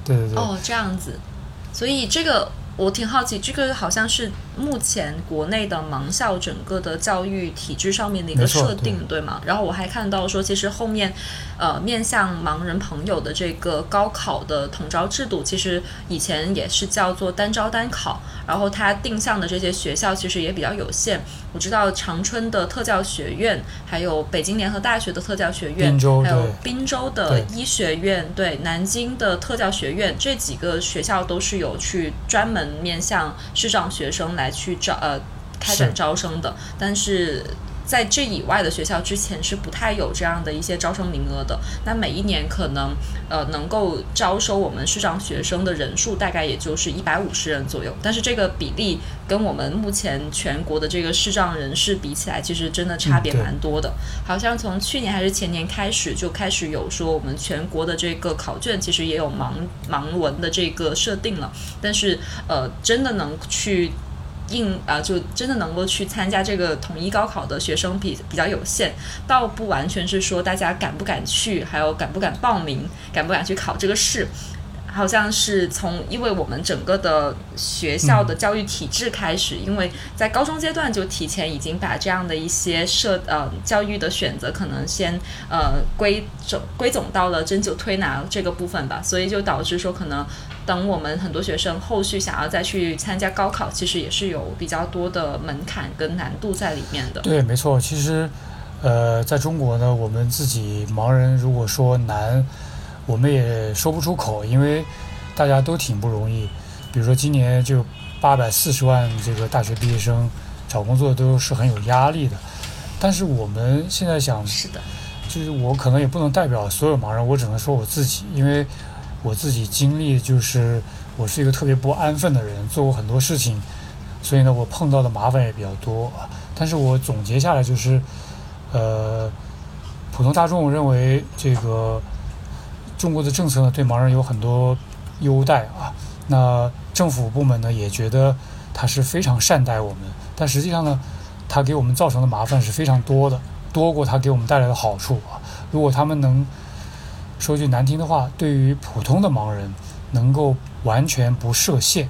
对对对，哦，这样子，所以这个我挺好奇，这个好像是目前国内的盲校整个的教育体制上面的一个设定，对吗？然后我还看到说，其实后面呃面向盲人朋友的这个高考的统招制度，其实以前也是叫做单招单考，然后它定向的这些学校其实也比较有限。我知道长春的特教学院，还有北京联合大学的特教学院，还有滨州的医学院，对南京的特教学院，这几个学校都是有去专门面向视障学生来去招呃开展招生的，但是。在这以外的学校之前是不太有这样的一些招生名额的。那每一年可能呃能够招收我们视障学生的人数大概也就是一百五十人左右，但是这个比例跟我们目前全国的这个视障人士比起来，其实真的差别蛮多的。好像从去年还是前年开始就开始有说我们全国的这个考卷其实也有盲盲文的这个设定了，但是呃真的能去。应啊、就真的能够去参加这个统一高考的学生比比较有限，倒不完全是说大家敢不敢去，还有敢不敢报名，敢不敢去考这个试。好像是从，因为我们整个的学校的教育体制开始，因为在高中阶段就提前已经把这样的一些设呃教育的选择，可能先呃归总归总到了针灸推拿这个部分吧，所以就导致说可能等我们很多学生后续想要再去参加高考，其实也是有比较多的门槛跟难度在里面的。对，没错。其实，呃，在中国呢，我们自己盲人如果说难，我们也说不出口，因为大家都挺不容易。比如说今年就八百四十万这个大学毕业生找工作都是很有压力的。但是我们现在想，是的，就是我可能也不能代表所有盲人，我只能说我自己，因为我自己经历就是我是一个特别不安分的人，做过很多事情，所以呢，我碰到的麻烦也比较多。但是我总结下来就是，呃，普通大众认为这个中国的政策呢对盲人有很多优待啊，那政府部门呢也觉得他是非常善待我们，但实际上呢，他给我们造成的麻烦是非常多的，多过他给我们带来的好处啊。如果他们能说句难听的话，对于普通的盲人能够完全不设限，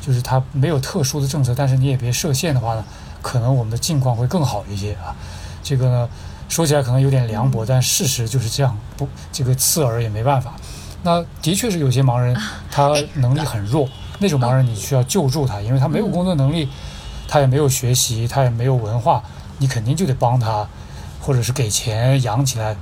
就是他没有特殊的政策，但是你也别设限的话呢，可能我们的境况会更好一些啊。这个呢，说起来可能有点凉薄，但事实就是这样，不，这个刺耳也没办法。那的确是有些盲人他能力很弱，那种盲人你需要救助他，因为他没有工作能力，他也没有学习，他也没有文化，你肯定就得帮他，或者是给钱养起来，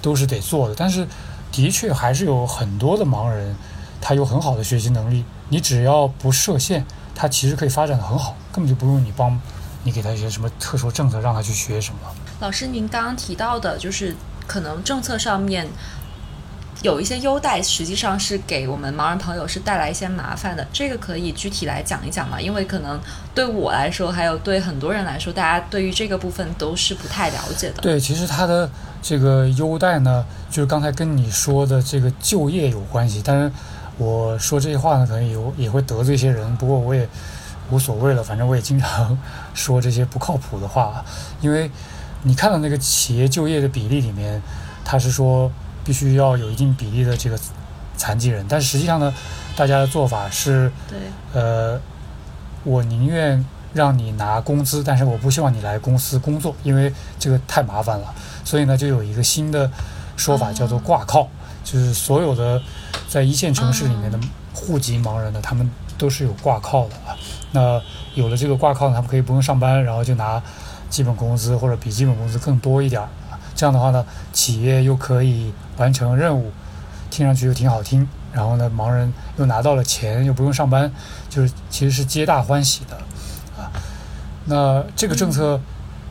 都是得做的。但是的确还是有很多的盲人，他有很好的学习能力，你只要不设限，他其实可以发展的很好，根本就不用你帮，你给他一些什么特殊政策让他去学什么。老师，您刚刚提到的，就是可能政策上面有一些优待，实际上是给我们盲人朋友是带来一些麻烦的。这个可以具体来讲一讲吗？因为可能对我来说，还有对很多人来说，大家对于这个部分都是不太了解的。对，其实它的这个优待呢，就是刚才跟你说的这个就业有关系。但是我说这些话呢，可能有也会得罪一些人，不过我也无所谓了，反正我也经常 说这些不靠谱的话，因为你看到那个企业就业的比例里面，他是说。必须要有一定比例的这个残疾人，但实际上呢，大家的做法是，对，呃，我宁愿让你拿工资，但是我不希望你来公司工作，因为这个太麻烦了。所以呢，就有一个新的说法叫做挂靠，就是所有的在一线城市里面的户籍盲人呢，他们都是有挂靠的啊。那有了这个挂靠呢，他们可以不用上班，然后就拿基本工资或者比基本工资更多一点儿。这样的话呢，企业又可以完成任务，听上去又挺好听。然后呢，盲人又拿到了钱，又不用上班，就是其实是皆大欢喜的啊。那这个政策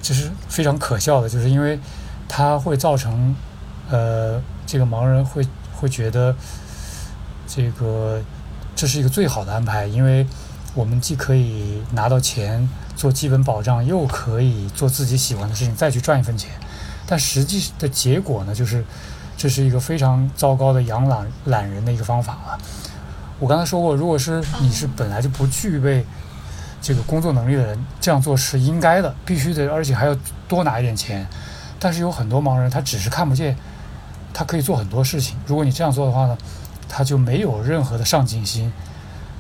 其实非常可笑的，就是因为它会造成呃，这个盲人会会觉得这个这是一个最好的安排，因为我们既可以拿到钱做基本保障，又可以做自己喜欢的事情，再去赚一分钱。但实际的结果呢，就是这是一个非常糟糕的养懒懒人的一个方法啊！我刚才说过，如果是你是本来就不具备这个工作能力的人，这样做是应该的，必须得，而且还要多拿一点钱。但是有很多盲人，他只是看不见，他可以做很多事情。如果你这样做的话呢，他就没有任何的上进心，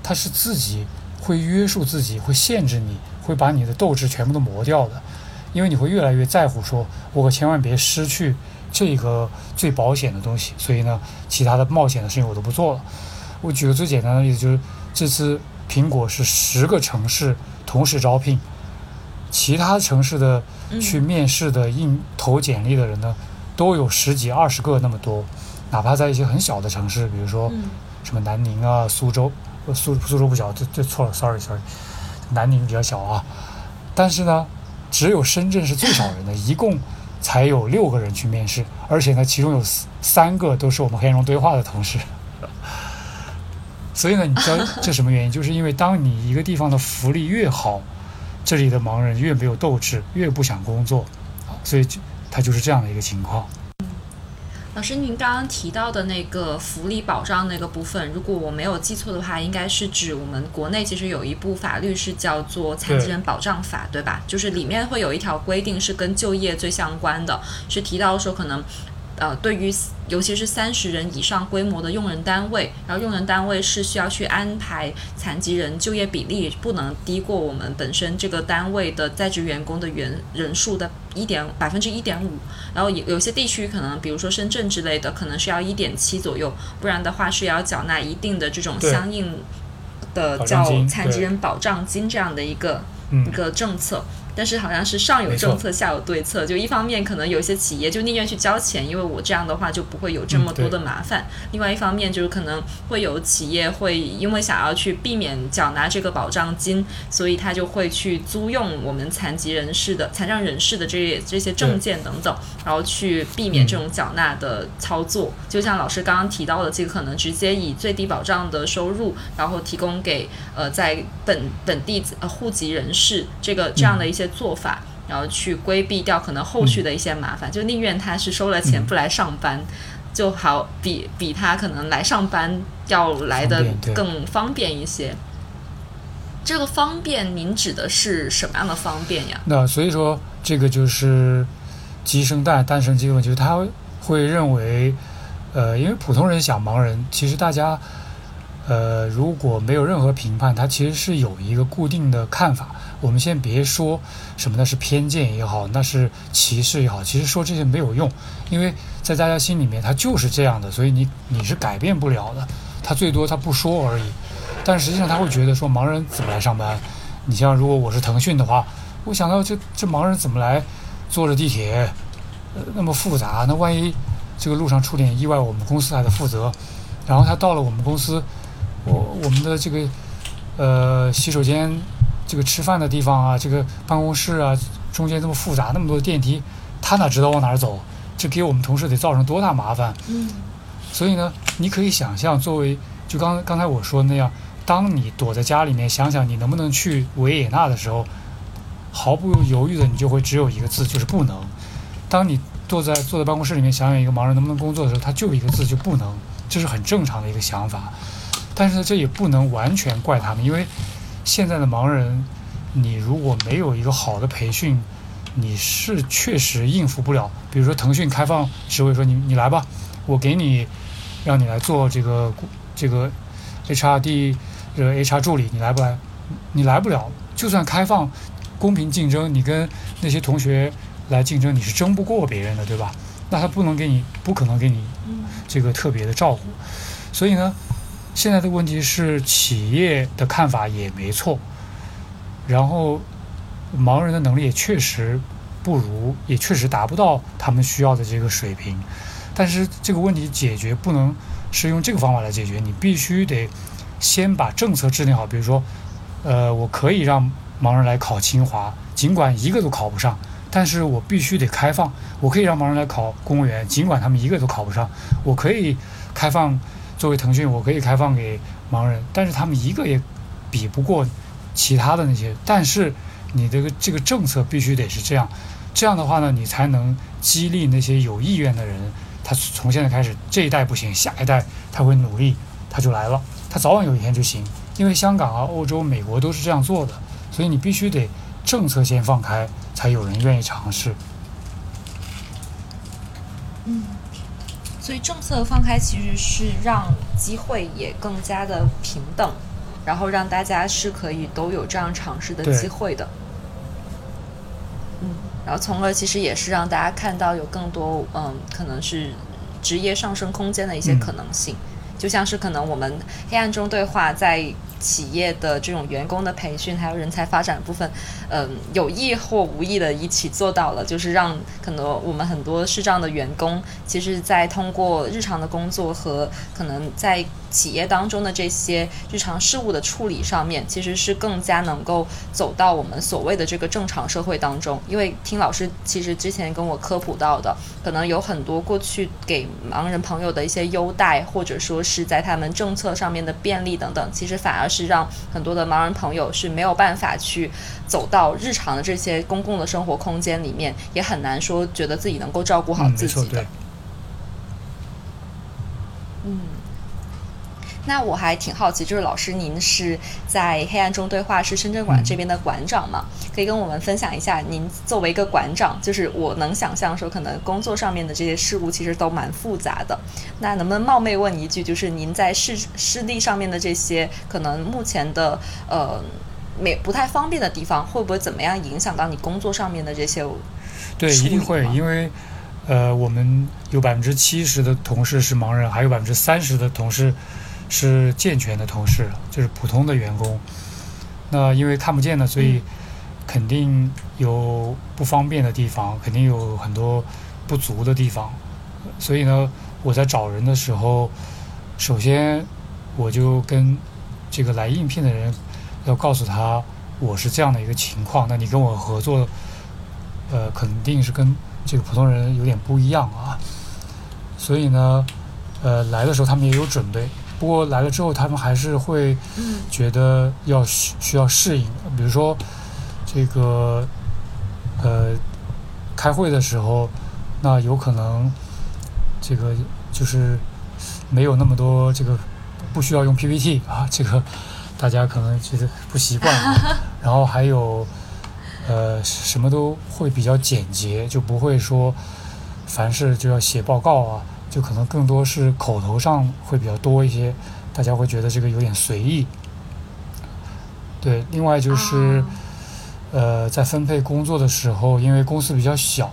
他是自己会约束自己，会限制你，会把你的斗志全部都磨掉的。因为你会越来越在乎，说我可千万别失去这个最保险的东西，所以呢，其他的冒险的事情我都不做了。我举个最简单的例子，就是这次苹果是十个城市同时招聘，其他城市的去面试的应投简历的人呢，都有十几二十个那么多，哪怕在一些很小的城市，比如说什么南宁啊、苏州，苏苏州不小，这这错了，sorry sorry，南宁比较小啊，但是呢。只有深圳是最少人的，一共才有六个人去面试，而且呢，其中有三个都是我们黑龙对话的同事。所以呢，你知道 这什么原因？就是因为当你一个地方的福利越好，这里的盲人越没有斗志，越不想工作，啊，所以就他就是这样的一个情况。老师，您刚刚提到的那个福利保障那个部分，如果我没有记错的话，应该是指我们国内其实有一部法律是叫做《残疾人保障法》，对吧？就是里面会有一条规定是跟就业最相关的，是提到说可能。呃，对于尤其是三十人以上规模的用人单位，然后用人单位是需要去安排残疾人就业比例不能低过我们本身这个单位的在职员工的原人数的一点百分之一点五，然后有有些地区可能比如说深圳之类的，可能是要一点七左右，不然的话是要缴纳一定的这种相应的叫残疾人保障金这样的一个一个政策。但是好像是上有政策，下有对策。就一方面，可能有些企业就宁愿去交钱，因为我这样的话就不会有这么多的麻烦。另外一方面，就是可能会有企业会因为想要去避免缴纳这个保障金，所以他就会去租用我们残疾人士的残障人士的这些这些证件等等，然后去避免这种缴纳的操作。就像老师刚刚提到的，这个可能直接以最低保障的收入，然后提供给呃在本本地呃户籍人士这个这样的一些。些做法，然后去规避掉可能后续的一些麻烦，就宁愿他是收了钱不来上班，就好比比他可能来上班要来的更方便一些。这个方便，您指的是什么样的方便呀？那所以说，这个就是鸡生蛋，蛋生鸡的问题。就是他会认为，呃，因为普通人想盲人，其实大家。呃，如果没有任何评判，他其实是有一个固定的看法。我们先别说什么那是偏见也好，那是歧视也好，其实说这些没有用，因为在大家心里面他就是这样的，所以你你是改变不了的。他最多他不说而已，但实际上他会觉得说盲人怎么来上班？你像如果我是腾讯的话，我想到这这盲人怎么来坐着地铁，呃，那么复杂，那万一这个路上出点意外，我们公司还得负责。然后他到了我们公司。我我们的这个呃洗手间，这个吃饭的地方啊，这个办公室啊，中间这么复杂，那么多电梯，他哪知道往哪儿走？这给我们同事得造成多大麻烦？嗯，所以呢，你可以想象，作为就刚刚才我说的那样，当你躲在家里面想想你能不能去维也纳的时候，毫不犹豫的你就会只有一个字，就是不能。当你坐在坐在办公室里面想想一个盲人能不能工作的时候，他就一个字，就不能，这是很正常的一个想法。但是，这也不能完全怪他们，因为现在的盲人，你如果没有一个好的培训，你是确实应付不了。比如说腾讯开放职位，说你你来吧，我给你，让你来做这个这个 HRD 这个 HR 助理，你来不来？你来不了。就算开放公平竞争，你跟那些同学来竞争，你是争不过别人的，对吧？那他不能给你，不可能给你这个特别的照顾。所以呢，现在的问题是企业的看法也没错，然后。盲人的能力也确实不如，也确实达不到他们需要的这个水平。但是这个问题解决不能是用这个方法来解决，你必须得先把政策制定好。比如说，呃，我可以让盲人来考清华，尽管一个都考不上，但是我必须得开放。我可以让盲人来考公务员，尽管他们一个都考不上。我可以开放，作为腾讯，我可以开放给盲人，但是他们一个也比不过其他的那些。但是你这个这个政策必须得是这样，这样的话呢，你才能激励那些有意愿的人。他从现在开始，这一代不行，下一代他会努力，他就来了。他早晚有一天就行，因为香港啊、欧洲、美国都是这样做的。所以你必须得政策先放开，才有人愿意尝试。嗯，所以政策放开其实是让机会也更加的平等。然后让大家是可以都有这样尝试的机会的，嗯，然后从而其实也是让大家看到有更多嗯，可能是职业上升空间的一些可能性，就像是可能我们黑暗中对话在。企业的这种员工的培训，还有人才发展部分，嗯，有意或无意的一起做到了，就是让可能我们很多视障的员工，其实，在通过日常的工作和可能在企业当中的这些日常事务的处理上面，其实是更加能够走到我们所谓的这个正常社会当中。因为听老师其实之前跟我科普到的，可能有很多过去给盲人朋友的一些优待，或者说是在他们政策上面的便利等等，其实反而。是让很多的盲人朋友是没有办法去走到日常的这些公共的生活空间里面，也很难说觉得自己能够照顾好自己的。嗯，那我还挺好奇，就是老师您是在黑暗中对话是深圳馆这边的馆长嘛？可以跟我们分享一下，您作为一个馆长，就是我能想象说，可能工作上面的这些事务其实都蛮复杂的。那能不能冒昧问一句，就是您在视视力上面的这些，可能目前的呃没不太方便的地方，会不会怎么样影响到你工作上面的这些？对，一定会，因为。呃，我们有百分之七十的同事是盲人，还有百分之三十的同事是健全的同事，就是普通的员工。那因为看不见的，所以肯定有不方便的地方，肯定有很多不足的地方。所以呢，我在找人的时候，首先我就跟这个来应聘的人要告诉他，我是这样的一个情况。那你跟我合作，呃，肯定是跟。这个普通人有点不一样啊，所以呢，呃，来的时候他们也有准备，不过来了之后他们还是会觉得要需需要适应，比如说这个呃开会的时候，那有可能这个就是没有那么多这个不需要用 PPT 啊，这个大家可能觉得不习惯，然后还有。呃，什么都会比较简洁，就不会说凡事就要写报告啊，就可能更多是口头上会比较多一些，大家会觉得这个有点随意。对，另外就是呃，在分配工作的时候，因为公司比较小，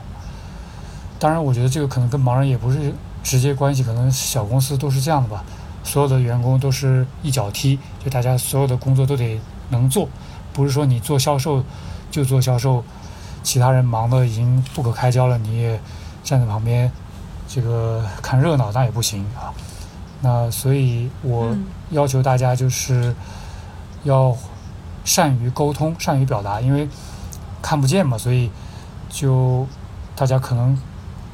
当然我觉得这个可能跟盲人也不是直接关系，可能小公司都是这样的吧，所有的员工都是一脚踢，就大家所有的工作都得能做，不是说你做销售。就做销售，其他人忙的已经不可开交了，你也站在旁边，这个看热闹那也不行啊。那所以我要求大家就是要善于沟通，善于表达，因为看不见嘛，所以就大家可能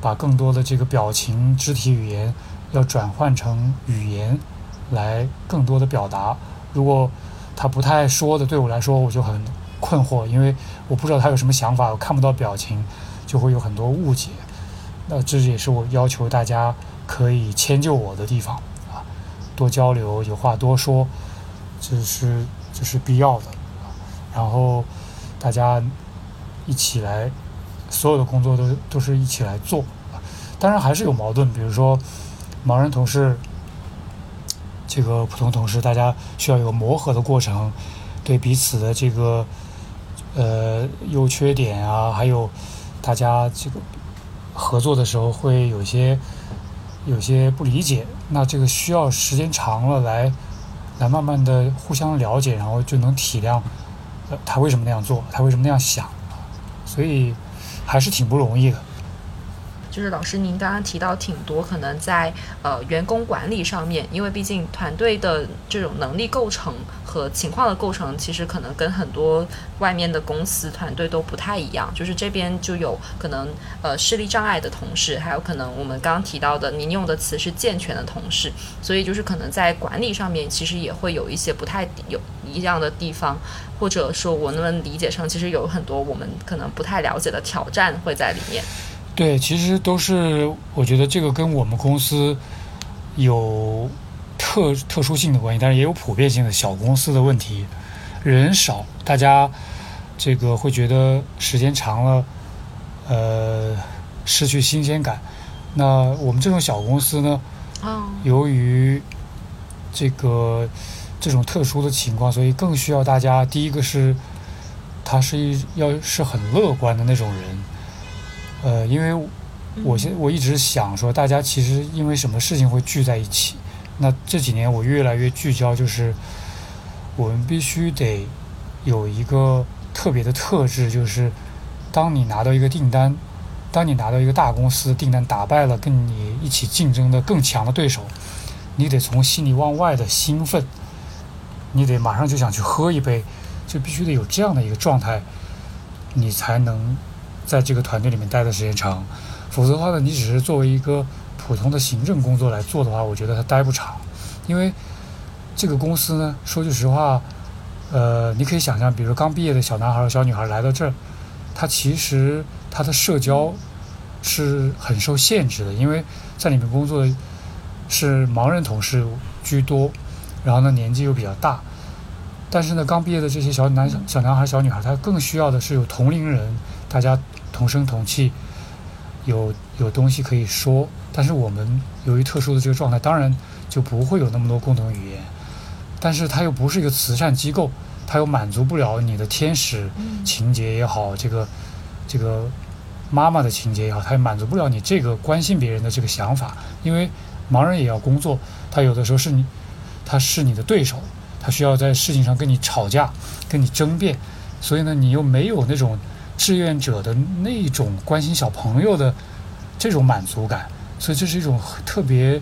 把更多的这个表情、肢体语言要转换成语言来更多的表达。如果他不太爱说的，对我来说我就很困惑，因为我不知道他有什么想法，我看不到表情，就会有很多误解。那这也是我要求大家可以迁就我的地方啊，多交流，有话多说，这是这是必要的。然后大家一起来，所有的工作都都是一起来做。当然还是有矛盾，比如说盲人同事。这个普通同事，大家需要有磨合的过程，对彼此的这个呃优缺点啊，还有大家这个合作的时候会有些有些不理解，那这个需要时间长了来来慢慢的互相了解，然后就能体谅呃他为什么那样做，他为什么那样想，所以还是挺不容易的。就是老师，您刚刚提到挺多，可能在呃员工管理上面，因为毕竟团队的这种能力构成和情况的构成，其实可能跟很多外面的公司团队都不太一样。就是这边就有可能呃视力障碍的同事，还有可能我们刚刚提到的您用的词是健全的同事，所以就是可能在管理上面，其实也会有一些不太有一样的地方，或者说我能理解成，其实有很多我们可能不太了解的挑战会在里面。对，其实都是我觉得这个跟我们公司有特特殊性的关系，但是也有普遍性的小公司的问题，人少，大家这个会觉得时间长了，呃，失去新鲜感。那我们这种小公司呢，由于这个这种特殊的情况，所以更需要大家。第一个是，他是一要是很乐观的那种人。呃，因为我现我一直想说，大家其实因为什么事情会聚在一起？那这几年我越来越聚焦，就是我们必须得有一个特别的特质，就是当你拿到一个订单，当你拿到一个大公司订单，打败了跟你一起竞争的更强的对手，你得从心里往外的兴奋，你得马上就想去喝一杯，就必须得有这样的一个状态，你才能。在这个团队里面待的时间长，否则的话呢，你只是作为一个普通的行政工作来做的话，我觉得他待不长。因为这个公司呢，说句实话，呃，你可以想象，比如刚毕业的小男孩小女孩来到这儿，他其实他的社交是很受限制的，因为在里面工作是盲人同事居多，然后呢年纪又比较大，但是呢刚毕业的这些小男小男孩、小女孩，他更需要的是有同龄人，大家。同声同气，有有东西可以说，但是我们由于特殊的这个状态，当然就不会有那么多共同语言。但是它又不是一个慈善机构，它又满足不了你的天使情节也好，这个这个妈妈的情节也好，它也满足不了你这个关心别人的这个想法。因为盲人也要工作，他有的时候是你，他是你的对手，他需要在事情上跟你吵架，跟你争辩，所以呢，你又没有那种。志愿者的那种关心小朋友的这种满足感，所以这是一种特别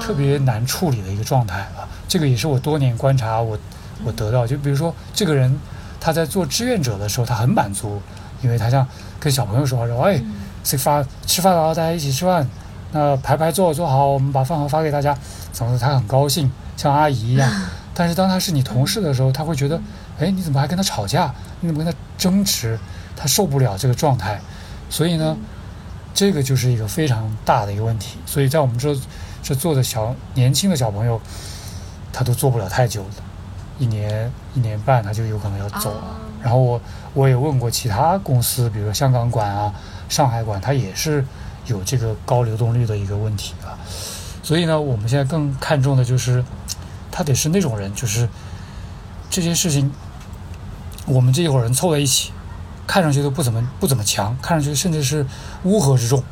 特别难处理的一个状态啊。这个也是我多年观察我我得到，就比如说这个人他在做志愿者的时候，他很满足，因为他像跟小朋友说话说，哎，吃饭吃饭了，大家一起吃饭，那排排坐坐好，我们把饭盒发给大家，总之他很高兴，像阿姨一样。但是当他是你同事的时候，他会觉得，哎，你怎么还跟他吵架？你怎么跟他争执？他受不了这个状态，所以呢，这个就是一个非常大的一个问题。所以在我们这这做的小年轻的小朋友，他都做不了太久的，一年一年半他就有可能要走了。然后我我也问过其他公司，比如说香港馆啊、上海馆，他也是有这个高流动率的一个问题啊。所以呢，我们现在更看重的就是。他得是那种人，就是这些事情，我们这一伙人凑在一起，看上去都不怎么不怎么强，看上去甚至是乌合之众，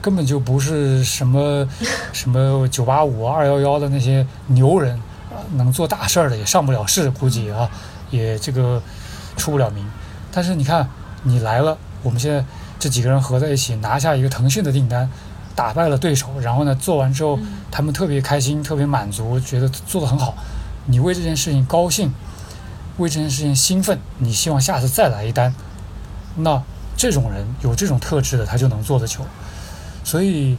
根本就不是什么 什么九八五、二幺幺的那些牛人啊，能做大事儿的也上不了市，估计啊也这个出不了名。但是你看，你来了，我们现在这几个人合在一起，拿下一个腾讯的订单。打败了对手，然后呢，做完之后，他们特别开心，特别满足，觉得做得很好。你为这件事情高兴，为这件事情兴奋，你希望下次再来一单。那这种人有这种特质的，他就能做得久。所以，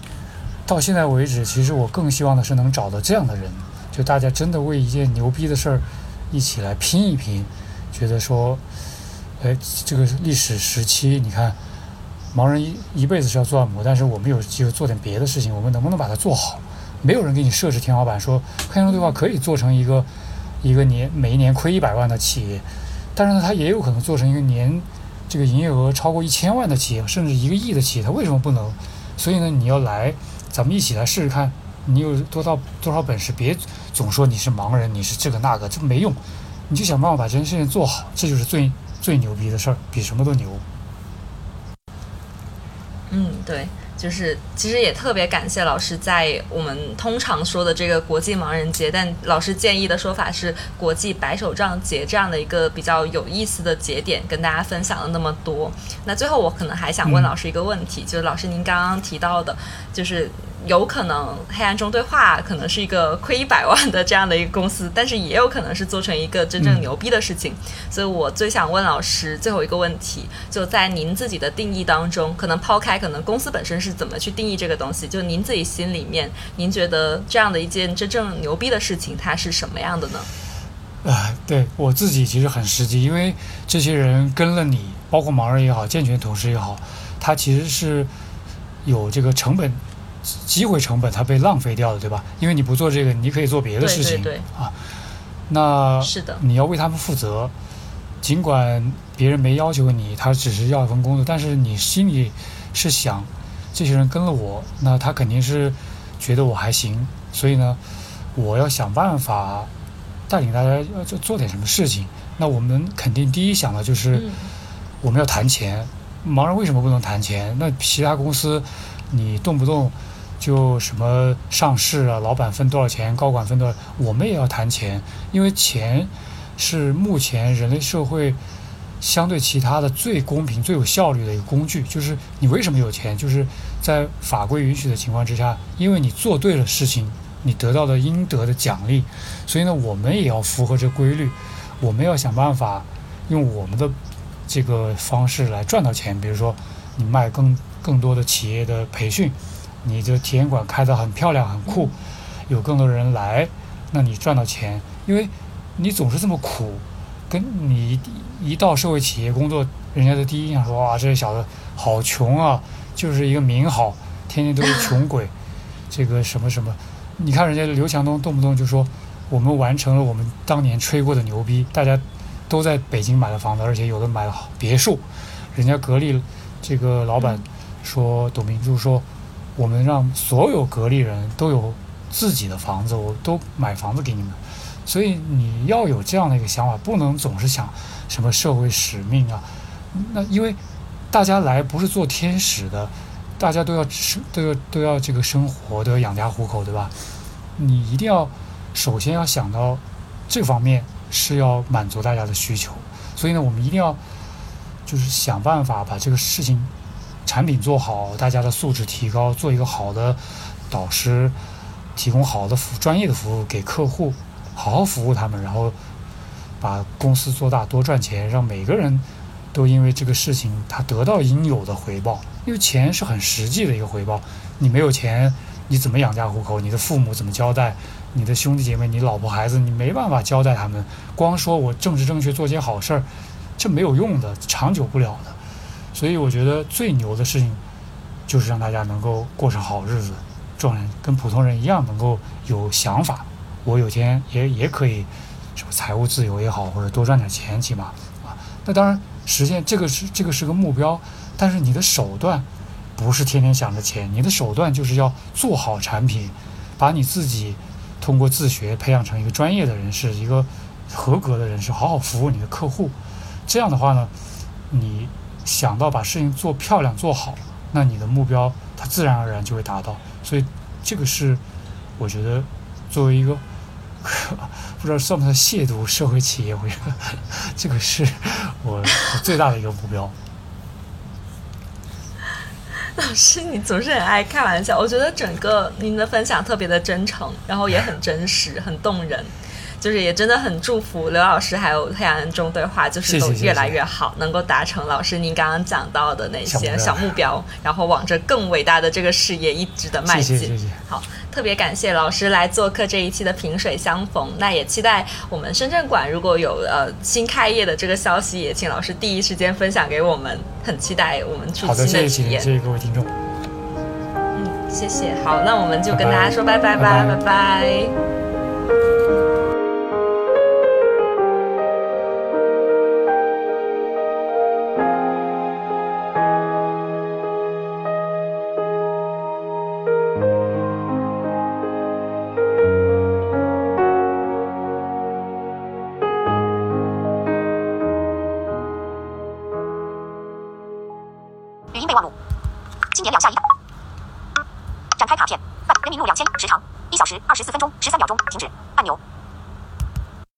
到现在为止，其实我更希望的是能找到这样的人，就大家真的为一件牛逼的事儿一起来拼一拼，觉得说，哎，这个历史时期，你看，盲人一一辈子是要做按摩，但是我们有机会做点别的事情，我们能不能把它做好？没有人给你设置天花板，说黑熊对话可以做成一个一个年每一年亏一百万的企业，但是呢，它也有可能做成一个年这个营业额超过一千万的企业，甚至一个亿的企业，它为什么不能？所以呢，你要来，咱们一起来试试看，你有多少多少本事，别总说你是盲人，你是这个那个，这没用，你就想办法把这件事情做好，这就是最最牛逼的事儿，比什么都牛。嗯，对。就是其实也特别感谢老师在我们通常说的这个国际盲人节，但老师建议的说法是国际白手杖节这样的一个比较有意思的节点，跟大家分享了那么多。那最后我可能还想问老师一个问题，就是老师您刚刚提到的，就是。有可能黑暗中对话可能是一个亏一百万的这样的一个公司，但是也有可能是做成一个真正牛逼的事情。所以我最想问老师最后一个问题，就在您自己的定义当中，可能抛开可能公司本身是怎么去定义这个东西，就您自己心里面，您觉得这样的一件真正牛逼的事情，它是什么样的呢？啊，对我自己其实很实际，因为这些人跟了你，包括盲人也好，健全同事也好，他其实是有这个成本。机会成本它被浪费掉了，对吧？因为你不做这个，你可以做别的事情啊。那是的，你要为他们负责。尽管别人没要求你，他只是要一份工作，但是你心里是想，这些人跟了我，那他肯定是觉得我还行。所以呢，我要想办法带领大家要做做点什么事情。那我们肯定第一想的就是我们要谈钱。盲人为什么不能谈钱？那其他公司你动不动。就什么上市啊，老板分多少钱，高管分多少，我们也要谈钱，因为钱是目前人类社会相对其他的最公平、最有效率的一个工具。就是你为什么有钱，就是在法规允许的情况之下，因为你做对了事情，你得到的应得的奖励。所以呢，我们也要符合这规律，我们要想办法用我们的这个方式来赚到钱。比如说，你卖更更多的企业的培训。你的体验馆开得很漂亮很酷，有更多人来，那你赚到钱，因为你总是这么苦，跟你一到社会企业工作，人家的第一印象说哇，这小子好穷啊，就是一个名号，天天都是穷鬼，这个什么什么，你看人家刘强东动不动就说我们完成了我们当年吹过的牛逼，大家都在北京买了房子，而且有的买了别墅，人家格力这个老板说董明珠说。我们让所有格力人都有自己的房子，我都买房子给你们。所以你要有这样的一个想法，不能总是想什么社会使命啊。那因为大家来不是做天使的，大家都要生都要都要这个生活，都要养家糊口，对吧？你一定要首先要想到这方面是要满足大家的需求。所以呢，我们一定要就是想办法把这个事情。产品做好，大家的素质提高，做一个好的导师，提供好的服专业的服务给客户，好好服务他们，然后把公司做大，多赚钱，让每个人都因为这个事情他得到应有的回报。因为钱是很实际的一个回报，你没有钱，你怎么养家糊口？你的父母怎么交代？你的兄弟姐妹、你老婆孩子，你没办法交代他们。光说我正直正确，做些好事儿，这没有用的，长久不了的。所以我觉得最牛的事情，就是让大家能够过上好日子，众人跟普通人一样能够有想法。我有钱也也可以，什么财务自由也好，或者多赚点钱，起码啊。那当然实现这个是这个是个目标，但是你的手段不是天天想着钱，你的手段就是要做好产品，把你自己通过自学培养成一个专业的人士，一个合格的人士，好好服务你的客户。这样的话呢，你。想到把事情做漂亮做好，那你的目标它自然而然就会达到。所以这个是我觉得作为一个 不知道算不算亵渎社会企业，我觉得这个是我最大的一个目标。老师，你总是很爱开玩笑，我觉得整个您的分享特别的真诚，然后也很真实，很动人。就是也真的很祝福刘老师还有黑暗中对话，就是都越来越好，能够达成老师您刚刚讲到的那些小小目标，然后往着更伟大的这个事业一直的迈进。谢谢谢谢。好，特别感谢老师来做客这一期的萍水相逢。那也期待我们深圳馆如果有呃新开业的这个消息，也请老师第一时间分享给我们。很期待我们去新的，体验。谢谢各位听众。嗯，谢谢。好，那我们就跟大家说拜拜吧，拜拜拜拜两下一。